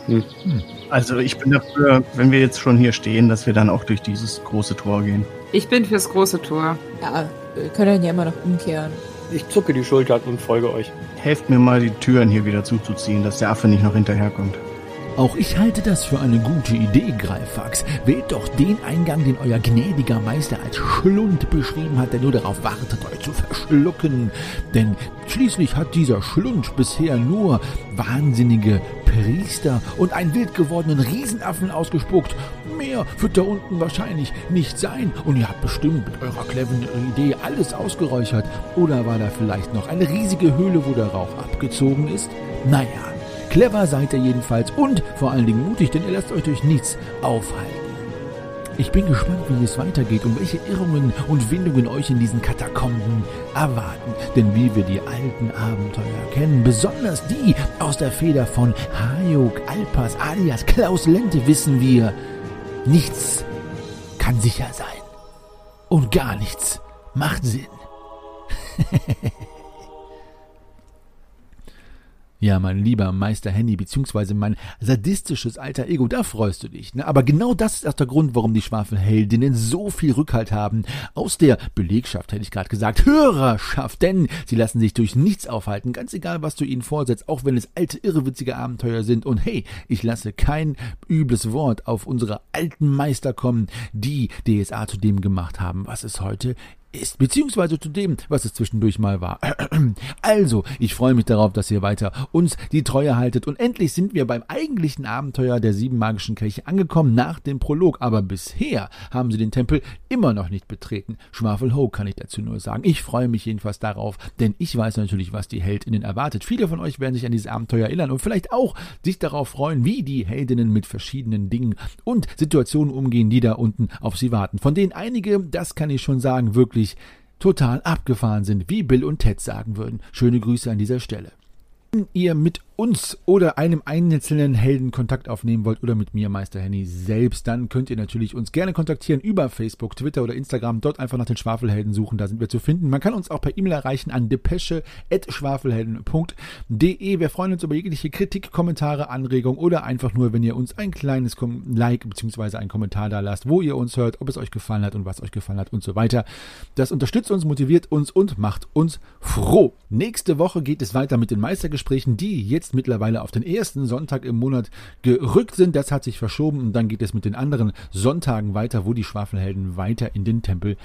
Also ich bin dafür, wenn wir jetzt schon hier stehen, dass wir dann auch durch dieses große Tor gehen. Ich bin fürs große Tor. Ja, wir können ja immer noch umkehren. Ich zucke die Schultern und folge euch. Helft mir mal, die Türen hier wieder zuzuziehen, dass der Affe nicht noch hinterherkommt. Auch ich halte das für eine gute Idee, Greifax. Wählt doch den Eingang, den euer gnädiger Meister als Schlund beschrieben hat, der nur darauf wartet, euch zu verschlucken. Denn schließlich hat dieser Schlund bisher nur wahnsinnige Priester und einen wild gewordenen Riesenaffen ausgespuckt. Mehr wird da unten wahrscheinlich nicht sein. Und ihr habt bestimmt mit eurer cleveren Idee alles ausgeräuchert. Oder war da vielleicht noch eine riesige Höhle, wo der Rauch abgezogen ist? Naja, Clever seid ihr jedenfalls und vor allen Dingen mutig, denn ihr lasst euch durch nichts aufhalten. Ich bin gespannt, wie es weitergeht und welche Irrungen und Windungen euch in diesen Katakomben erwarten. Denn wie wir die alten Abenteuer kennen, besonders die aus der Feder von Hayuk Alpas alias Klaus Lente, wissen wir, nichts kann sicher sein. Und gar nichts macht Sinn. Ja, mein lieber Meister Henny, beziehungsweise mein sadistisches alter Ego, da freust du dich. Ne? Aber genau das ist auch der Grund, warum die Schwafelheldinnen so viel Rückhalt haben. Aus der Belegschaft, hätte ich gerade gesagt, Hörerschaft, denn sie lassen sich durch nichts aufhalten, ganz egal, was du ihnen vorsetzt, auch wenn es alte, irrwitzige Abenteuer sind. Und hey, ich lasse kein übles Wort auf unsere alten Meister kommen, die DSA zu dem gemacht haben, was es heute ist, beziehungsweise zu dem, was es zwischendurch mal war. Also, ich freue mich darauf, dass ihr weiter uns die Treue haltet und endlich sind wir beim eigentlichen Abenteuer der sieben magischen Kelche angekommen nach dem Prolog, aber bisher haben sie den Tempel immer noch nicht betreten. Schwafelho kann ich dazu nur sagen. Ich freue mich jedenfalls darauf, denn ich weiß natürlich, was die Heldinnen erwartet. Viele von euch werden sich an dieses Abenteuer erinnern und vielleicht auch sich darauf freuen, wie die Heldinnen mit verschiedenen Dingen und Situationen umgehen, die da unten auf sie warten. Von denen einige, das kann ich schon sagen, wirklich total abgefahren sind, wie Bill und Ted sagen würden. Schöne Grüße an dieser Stelle. Wenn ihr mit uns oder einem einzelnen Helden Kontakt aufnehmen wollt oder mit mir, Meister Henny, selbst, dann könnt ihr natürlich uns gerne kontaktieren über Facebook, Twitter oder Instagram. Dort einfach nach den Schwafelhelden suchen, da sind wir zu finden. Man kann uns auch per E-Mail erreichen an depesche.schwafelhelden.de. Wir freuen uns über jegliche Kritik, Kommentare, Anregungen oder einfach nur, wenn ihr uns ein kleines Like bzw. einen Kommentar da lasst, wo ihr uns hört, ob es euch gefallen hat und was euch gefallen hat und so weiter. Das unterstützt uns, motiviert uns und macht uns froh. Nächste Woche geht es weiter mit den Meistergesprächen, die jetzt mittlerweile auf den ersten Sonntag im Monat gerückt sind. Das hat sich verschoben und dann geht es mit den anderen Sonntagen weiter, wo die Schwafelhelden weiter in den Tempel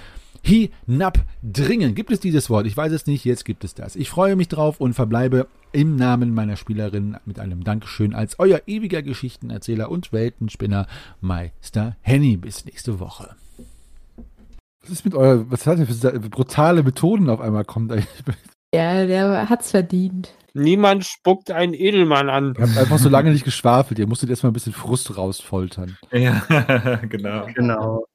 hinabdringen. Gibt es dieses Wort? Ich weiß es nicht, jetzt gibt es das. Ich freue mich drauf und verbleibe im Namen meiner Spielerin mit einem Dankeschön als euer ewiger Geschichtenerzähler und Weltenspinner Meister Henny. Bis nächste Woche. Was ist mit eurer, was hat ihr für brutale Methoden auf einmal kommt? Ja, der hat's verdient. Niemand spuckt einen Edelmann an. Ihr habt einfach so lange nicht geschwafelt. Ihr musstet erstmal ein bisschen Frust rausfoltern. Ja, genau. Genau.